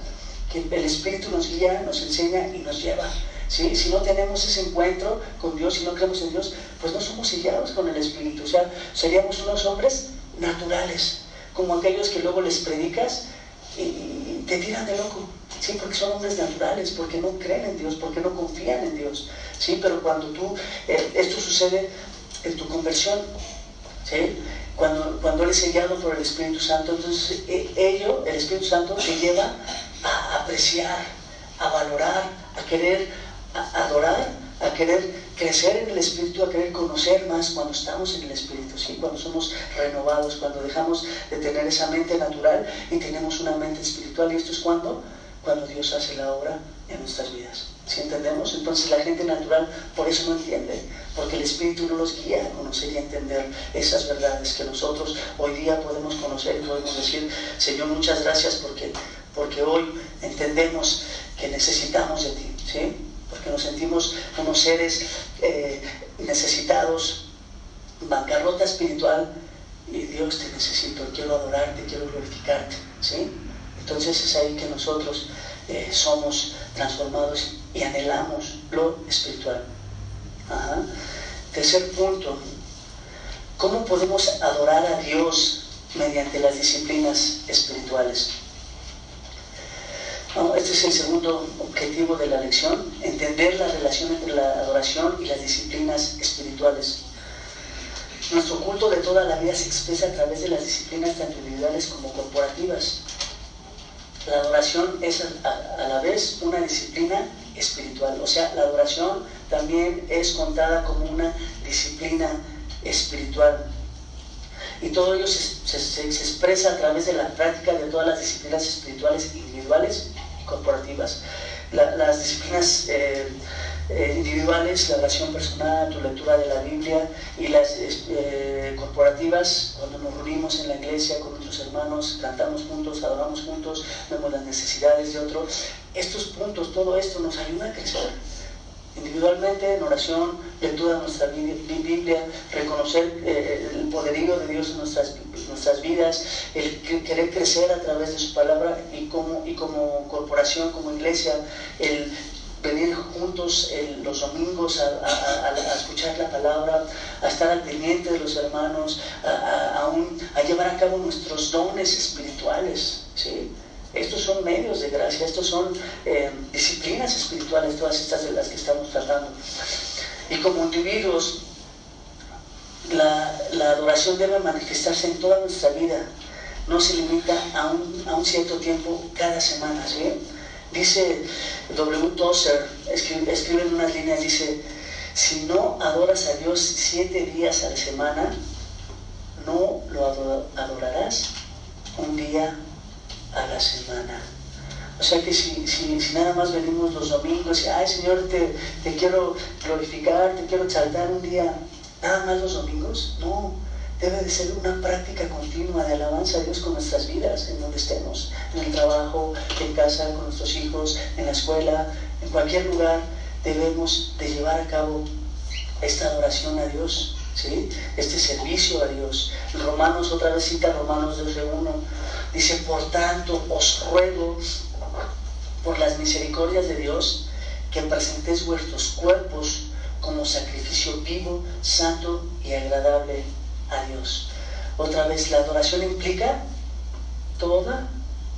que el Espíritu nos guía, nos enseña y nos lleva. ¿sí? Si no tenemos ese encuentro con Dios, si no creemos en Dios, pues no somos sellados con el Espíritu. O sea, seríamos unos hombres naturales, como aquellos que luego les predicas y, te tiran de loco. Sí, porque son hombres naturales, porque no creen en Dios, porque no confían en Dios. Sí, pero cuando tú, eh, esto sucede en tu conversión. ¿sí? Cuando, cuando eres sellado por el Espíritu Santo, entonces e, ello, el Espíritu Santo, te lleva a apreciar, a valorar, a querer adorar, a querer crecer en el Espíritu, a querer conocer más cuando estamos en el Espíritu, ¿sí? cuando somos renovados, cuando dejamos de tener esa mente natural y tenemos una mente espiritual. ¿Y esto es cuando? Cuando Dios hace la obra en nuestras vidas. ¿Sí entendemos? Entonces la gente natural por eso no entiende, porque el Espíritu no los guía a conocer y entender esas verdades que nosotros hoy día podemos conocer y podemos decir, Señor, muchas gracias porque, porque hoy entendemos que necesitamos de ti, ¿sí? Porque nos sentimos como seres eh, necesitados, bancarrota espiritual, y Dios te necesito, quiero adorarte, quiero glorificarte, ¿sí? Entonces es ahí que nosotros eh, somos transformados y anhelamos lo espiritual. Tercer punto, ¿cómo podemos adorar a Dios mediante las disciplinas espirituales? este es el segundo objetivo de la lección, entender la relación entre la adoración y las disciplinas espirituales. Nuestro culto de toda la vida se expresa a través de las disciplinas tanto individuales como corporativas. La adoración es a, la vez una disciplina espiritual, o sea, la adoración también es contada como una disciplina espiritual. Y todo ello se, expresa a través de la práctica de todas las disciplinas espirituales individuales y corporativas. las disciplinas eh, eh, individuales, la oración personal, tu lectura de la Biblia y las eh, corporativas, cuando nos reunimos en la iglesia con nuestros hermanos, cantamos juntos, adoramos juntos, vemos las necesidades de otros. Estos puntos, todo esto nos ayuda a crecer. Individualmente, en oración, lectura de nuestra Biblia, reconocer eh, el poderío de Dios en nuestras, nuestras vidas, el querer crecer a través de su palabra y como, y como corporación, como iglesia, el venir juntos los domingos a, escuchar la palabra, a estar al pendiente de los hermanos, a, llevar a cabo nuestros dones espirituales. ¿sí? Estos son medios de gracia, estos son eh, disciplinas espirituales, todas estas de las que estamos tratando. Y como individuos, la, adoración debe manifestarse en toda nuestra vida, no se limita a un, a un cierto tiempo cada semana. ¿sí? Dice W. Tozer, escribe, escribe en unas líneas, dice, si no adoras a Dios siete días a la semana, no lo adorarás un día a la semana. O sea que si, nada más venimos los domingos y, ay Señor, te, te quiero glorificar, te quiero exaltar un día, nada más los domingos, no, debe de ser una práctica continua de alabanza a Dios con nuestras vidas, en donde estemos, en el trabajo, en casa, con nuestros hijos, en la escuela, en cualquier lugar, debemos de llevar a cabo esta adoración a Dios, ¿sí? este servicio a Dios. Romanos, otra vez cita Romanos 12.1, dice, por tanto os ruego por las misericordias de Dios que presentéis vuestros cuerpos como sacrificio vivo, santo y agradable a Dios. Otra vez, la adoración implica toda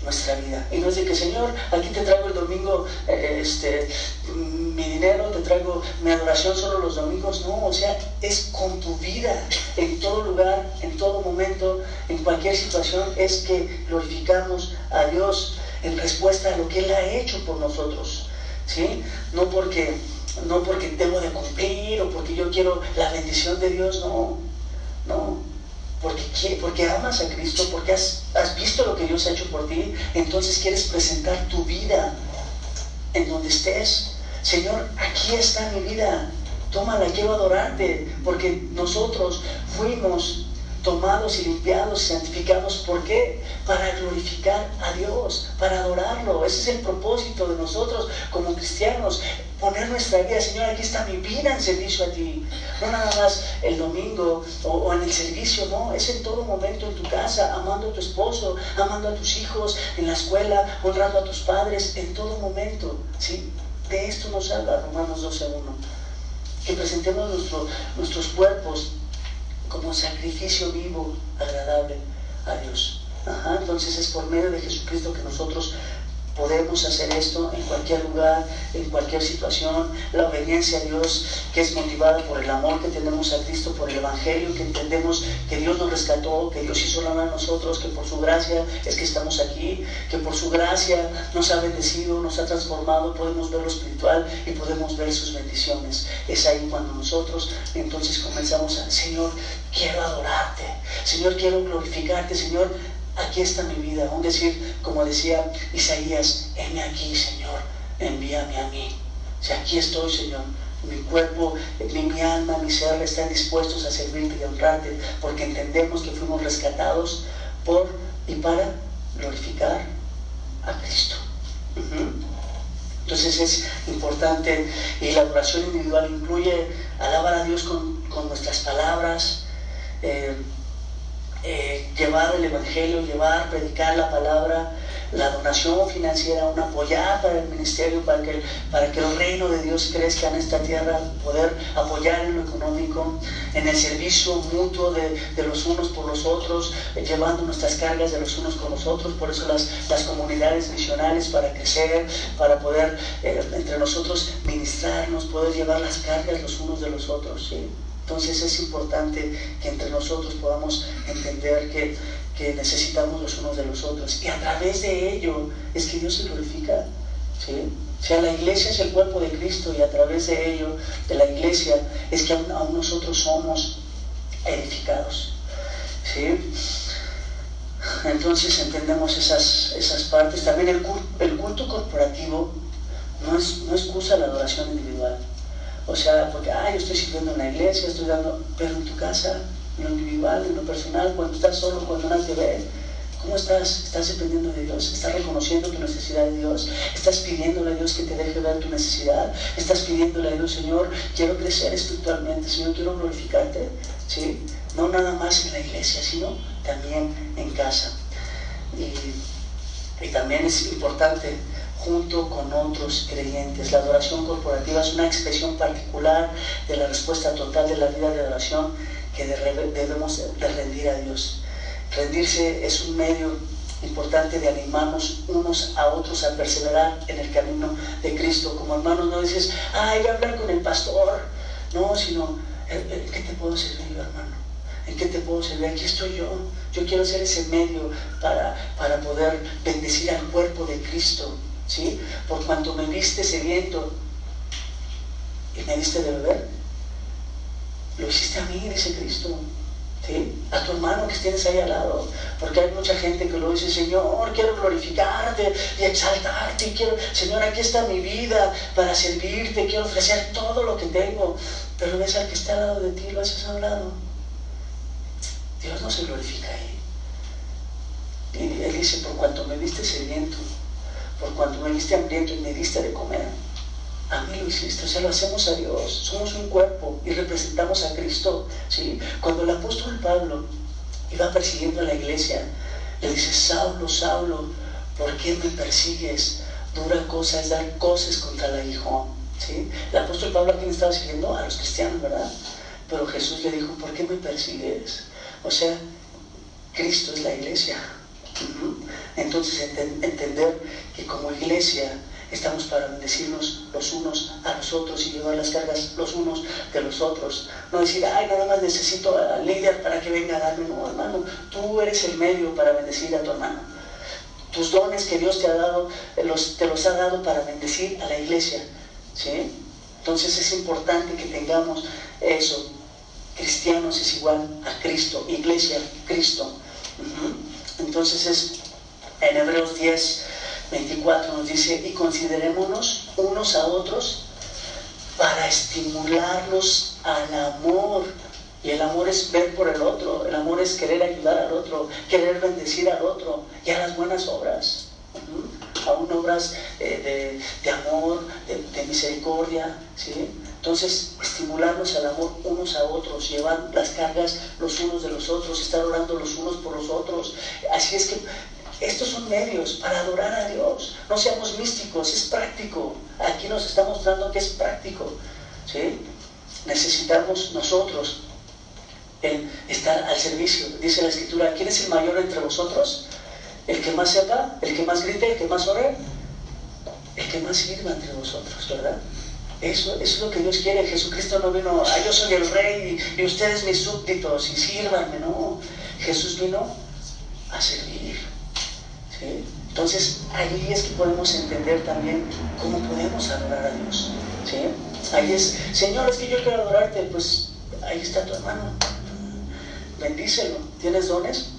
nuestra vida. Y no es de que, Señor, aquí te traigo el domingo eh, este, mi dinero, te traigo mi adoración solo los domingos. No, o sea, es con tu vida, en todo lugar, en todo momento, en cualquier situación, es que glorificamos a Dios en respuesta a lo que Él ha hecho por nosotros. ¿Sí? No porque, no porque debo de cumplir o porque yo quiero la bendición de Dios, no no, porque, porque amas a Cristo, porque has, visto lo que Dios ha hecho por ti, entonces quieres presentar tu vida en donde estés. Señor, aquí está mi vida, tómala, quiero adorarte, porque nosotros fuimos tomados y limpiados, santificados. ¿Por qué? Para glorificar a Dios, para adorarlo. Ese es el propósito de nosotros como cristianos. Poner nuestra vida, Señor, aquí está mi vida en servicio a ti. No nada más el domingo o, en el servicio, no, es en todo momento en tu casa, amando a tu esposo, amando a tus hijos, en la escuela, honrando a tus padres, en todo momento. ¿sí? De esto nos habla Romanos 12.1. Que presentemos nuestros cuerpos como sacrificio vivo, agradable a Dios. entonces es por medio de Jesucristo que nosotros Podemos hacer esto en cualquier lugar, en cualquier situación. La obediencia a Dios que es motivada por el amor que tenemos a Cristo, por el Evangelio, que entendemos que Dios nos rescató, que Dios hizo la mano a nosotros, que por su gracia es que estamos aquí, que por su gracia nos ha bendecido, nos ha transformado, podemos ver lo espiritual y podemos ver sus bendiciones. Es ahí cuando nosotros entonces comenzamos a, Señor, quiero adorarte, Señor, quiero glorificarte, Señor, aquí está mi vida. Aún decir, como decía Isaías, heme aquí, Señor, envíame a mí. Sea, aquí estoy, Señor. Mi cuerpo, mi alma, mi ser están dispuestos a servirte y honrarte, porque entendemos que fuimos rescatados por y para glorificar a Cristo. Entonces es importante y la adoración individual incluye alabar a Dios con, nuestras palabras, eh, eh, llevar el Evangelio, llevar, predicar la palabra, la donación financiera, un apoyar para el ministerio, para que, para que el reino de Dios crezca en esta tierra, poder apoyar en lo económico, en el servicio mutuo de, los unos por los otros, eh, llevando nuestras cargas de los unos con los otros, por eso las, las comunidades misionales para crecer, para poder eh, entre nosotros ministrarnos, poder llevar las cargas los unos de los otros. ¿sí? Entonces es importante que entre nosotros podamos entender que, necesitamos los unos de los otros. Y a través de ello es que Dios se glorifica. ¿sí? O sea, la iglesia es el cuerpo de Cristo y a través de ello, de la iglesia, es que aún, nosotros somos edificados. ¿sí? Entonces entendemos esas, esas partes. También el, el culto corporativo no, es, no excusa la adoración individual. O sea, porque, ah, yo estoy sirviendo en la iglesia, estoy dando, pero en tu casa, en lo individual, en lo personal, cuando estás solo, cuando nadie ve, ¿cómo estás? ¿Estás dependiendo de Dios? ¿Estás reconociendo tu necesidad de Dios? ¿Estás pidiéndole a Dios que te deje ver tu necesidad? ¿Estás pidiéndole a Dios, Señor, quiero crecer espiritualmente, Señor, quiero glorificarte? ¿Sí? No nada más en la iglesia, sino también en casa. Y también es importante junto con otros creyentes. La adoración corporativa es una expresión particular de la respuesta total de la vida de adoración que debemos de rendir a Dios. Rendirse es un medio importante de animarnos unos a otros a perseverar en el camino de Cristo. Como hermanos no dices, ay, voy a hablar con el pastor. No, sino, ¿en qué te puedo servir hermano? ¿En qué te puedo servir? Aquí estoy yo. Yo quiero ser ese medio para, para poder bendecir al cuerpo de Cristo ¿sí? Por cuanto me viste sediento y me diste de beber, lo hiciste a mí, dice Cristo. ¿Sí? A tu hermano que tienes ahí al lado. Porque hay mucha gente que lo dice, Señor, quiero glorificarte y exaltarte. quiero, Señor, aquí está mi vida para servirte. Quiero ofrecer todo lo que tengo. Pero ves al que está al lado de ti, lo haces a un lado. Dios no se glorifica ahí. Y Él dice, por cuanto me viste sediento por cuando me viste hambriento y me diste de comer. A mí lo hiciste, o sea, lo hacemos a Dios. Somos un cuerpo y representamos a Cristo. ¿sí? Cuando el apóstol Pablo iba persiguiendo a la iglesia, le dice, Saulo, Saulo, ¿por qué me persigues? Dura cosa es dar cosas contra el aguijón. ¿sí? El apóstol Pablo a quién estaba siguiendo? A los cristianos, ¿verdad? Pero Jesús le dijo, ¿por qué me persigues? O sea, Cristo es la iglesia. Entonces entender que como iglesia estamos para bendecirnos los unos a los otros y llevar las cargas los unos de los otros. No decir, ay, nada más necesito al líder para que venga a darme. No, hermano, tú eres el medio para bendecir a tu hermano. Tus dones que Dios te ha dado, te los ha dado para bendecir a la iglesia. ¿sí? Entonces es importante que tengamos eso. Cristianos es igual a Cristo, iglesia, Cristo. Entonces es en Hebreos 10, 24 nos dice, y considerémonos unos a otros para estimularnos al amor. Y el amor es ver por el otro, el amor es querer ayudar al otro, querer bendecir al otro y a las buenas obras. Aún obras eh, de, amor, de, misericordia. ¿sí? Entonces, estimularnos al amor unos a otros, llevar las cargas los unos de los otros, estar orando los unos por los otros. Así es que estos son medios para adorar a Dios. No seamos místicos, es práctico. Aquí nos está mostrando que es práctico. ¿sí? Necesitamos nosotros el estar al servicio. Dice la escritura, ¿quién es el mayor entre vosotros? El que más sepa, el que más grite, el que más ore, el que más sirva entre vosotros, ¿verdad? Eso, es lo que Dios quiere. Jesucristo no vino, ah, yo soy el rey y, ustedes mis súbditos y sírvanme, no. Jesús vino a servir. Entonces ahí es que podemos entender también cómo podemos adorar a Dios. Ahí es, Señor, es que yo quiero adorarte, pues ahí está tu hermano. Bendícelo. ¿Tienes dones?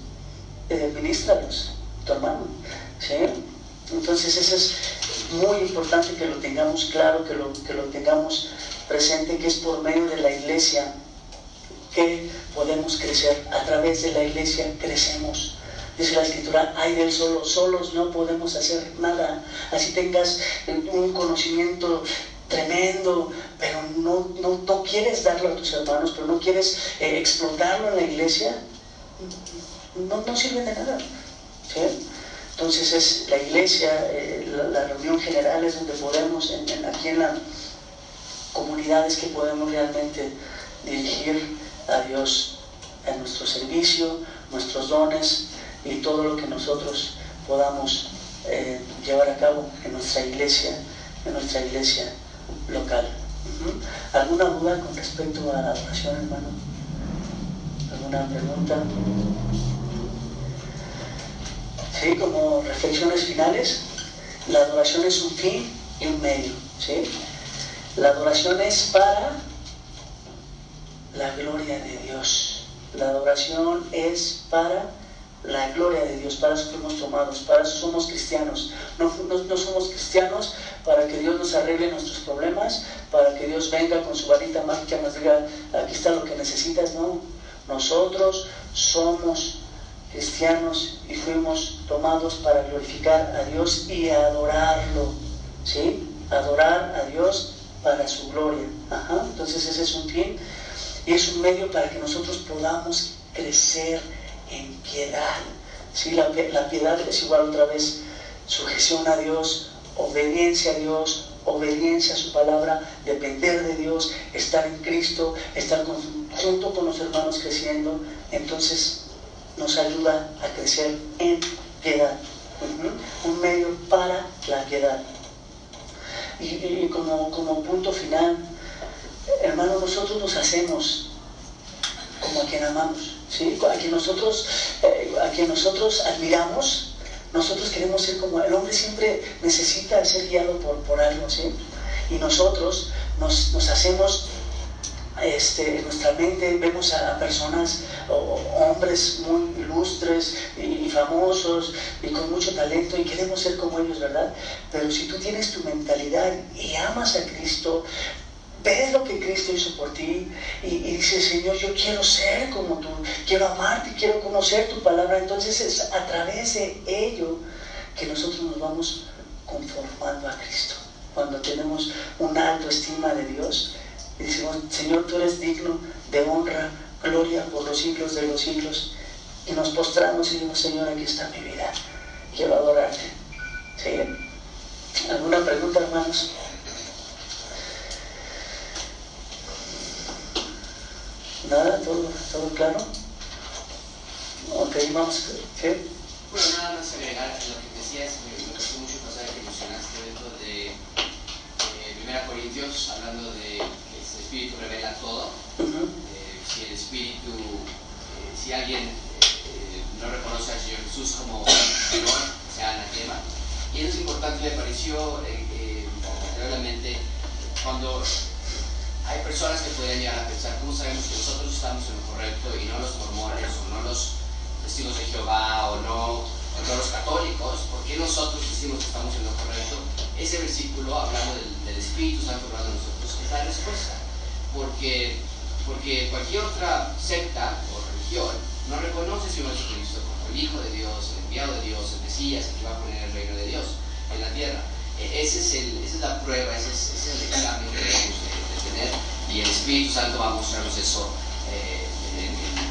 Eh, tu hermano. Entonces eso es muy importante que lo tengamos claro, que lo, que lo tengamos presente, que es por medio de la iglesia que podemos crecer. A través de la iglesia crecemos. Dice la escritura, hay del solo, solos no podemos hacer nada. Así tengas un conocimiento tremendo, pero no, no, quieres darlo a tus hermanos, pero no quieres eh, explotarlo en la iglesia, no, no sirven de nada. Entonces es la iglesia, eh, la, reunión general es donde podemos, aquí en las comunidades que podemos realmente dirigir a Dios en nuestro servicio, nuestros dones y todo lo que nosotros podamos eh, llevar a cabo en nuestra iglesia, en nuestra iglesia local. ¿Alguna duda con respecto a la adoración, hermano? ¿Alguna pregunta? ¿Sí? Como reflexiones finales, la adoración es un fin y un medio. ¿sí? La adoración es para la gloria de Dios. La adoración es para la gloria de Dios, para eso fuimos tomados, para eso somos cristianos. No, no, somos cristianos para que Dios nos arregle nuestros problemas, para que Dios venga con su varita mágica y nos diga, aquí está lo que necesitas, no. Nosotros somos cristianos y fuimos tomados para glorificar a Dios y adorarlo, ¿sí? Adorar a Dios para su gloria. Entonces ese es un fin y es un medio para que nosotros podamos crecer en piedad. ¿sí? La, la piedad es igual otra vez sujeción a Dios, obediencia a Dios, obediencia a su palabra, depender de Dios, estar en Cristo, estar junto con los hermanos creciendo, entonces nos ayuda a crecer en piedad. Un medio para la piedad. Y, como, como punto final, hermano, nosotros nos hacemos como a quien amamos, ¿sí? a, quien nosotros, eh, a quien nosotros admiramos, nosotros queremos ser como el hombre siempre necesita ser guiado por, por algo, ¿sí? Y nosotros nos, nos hacemos este, en nuestra mente vemos a, personas o, hombres muy ilustres y, famosos y con mucho talento y queremos ser como ellos, ¿verdad? Pero si tú tienes tu mentalidad y amas a Cristo, ves lo que Cristo hizo por ti y, dices, Señor, yo quiero ser como tú, quiero amarte, quiero conocer tu palabra. Entonces es a través de ello que nosotros nos vamos conformando a Cristo. Cuando tenemos una alta estima de Dios y decimos, Señor, tú eres digno de honra, gloria por los siglos de los siglos. Y nos postramos y decimos, Señor, aquí está mi vida. Quiero adorarte. ¿Sí? ¿Alguna pregunta, hermanos? ¿Nada? ¿Todo, todo claro? Ok, vamos. ¿Sí? Bueno, nada más agregar lo que decías, me, gustó mucho el pasaje que mencionaste dentro de eh, 1 Corintios, hablando de Espíritu revela todo. eh, si el Espíritu, eh, si alguien eh, no reconoce al Señor Jesús como Señor, sea anatema. Y eso es importante, me pareció realmente cuando hay personas que pueden llegar a pensar, ¿cómo sabemos que nosotros estamos en lo correcto y no los mormones o no los testigos de Jehová o no, no los católicos? ¿Por qué nosotros decimos que estamos en lo correcto? Ese versículo, hablando del, del Espíritu Santo hablando de nosotros, es la respuesta. Porque, porque cualquier otra secta o religión no reconoce a Señor Jesucristo como el Hijo de Dios, el enviado de Dios, el Mesías, el que va a poner el reino de Dios en la tierra. E, ese es el, esa es la prueba, ese es, ese es el examen que debemos y el Espíritu Santo va a mostrarnos eso eh,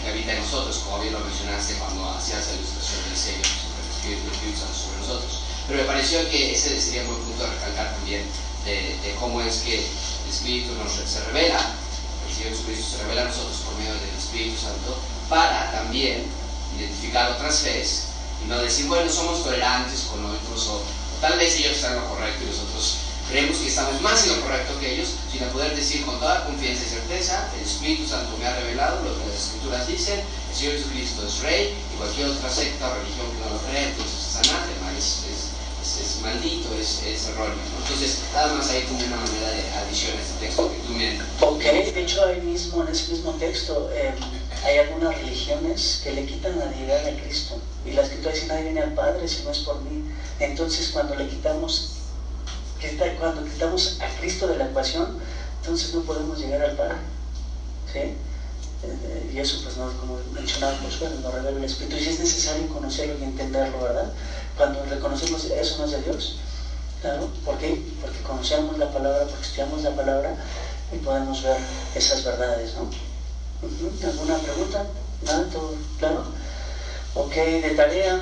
que habita en nosotros, como bien lo mencionaste cuando hacías la ilustración del sello sobre el Espíritu, Santo sobre nosotros. Pero me pareció que ese sería un buen punto de recalcar también de, cómo es que el Espíritu nos se revela, el Señor Jesucristo se revela a nosotros por medio del Espíritu Santo para también identificar otras fees y no decir, bueno, somos tolerantes con otros o, tal vez ellos están en lo correcto y nosotros creemos que estamos más en lo correcto que ellos, sino poder decir con toda confianza y certeza, el Espíritu Santo me ha revelado lo que las Escrituras dicen, el Señor Jesucristo es Rey, y cualquier otra secta o religión que no lo cree, entonces es es, maldito, es, erróneo. Entonces, nada más hay como una manera de adición a este texto que tú me... Ok, de hecho ahí mismo, en ese mismo texto, em, hay algunas religiones que le quitan la deidad a Cristo, y la Escritura dice, nadie viene al Padre si no es por mí. Entonces, cuando le quitamos cuando quitamos a Cristo de la ecuación, entonces no podemos llegar al Padre. ¿sí? Eh, y eso, pues, no, como mencionábamos, bueno, nos revela el Espíritu. Y es necesario conocerlo y entenderlo, ¿verdad? Cuando reconocemos eso no es de Dios. Claro, ¿por qué? Porque conocemos la palabra, porque estudiamos la palabra y podemos ver esas verdades, ¿no? ¿Alguna pregunta? ¿Nada? ¿Todo claro? Ok, de tarea.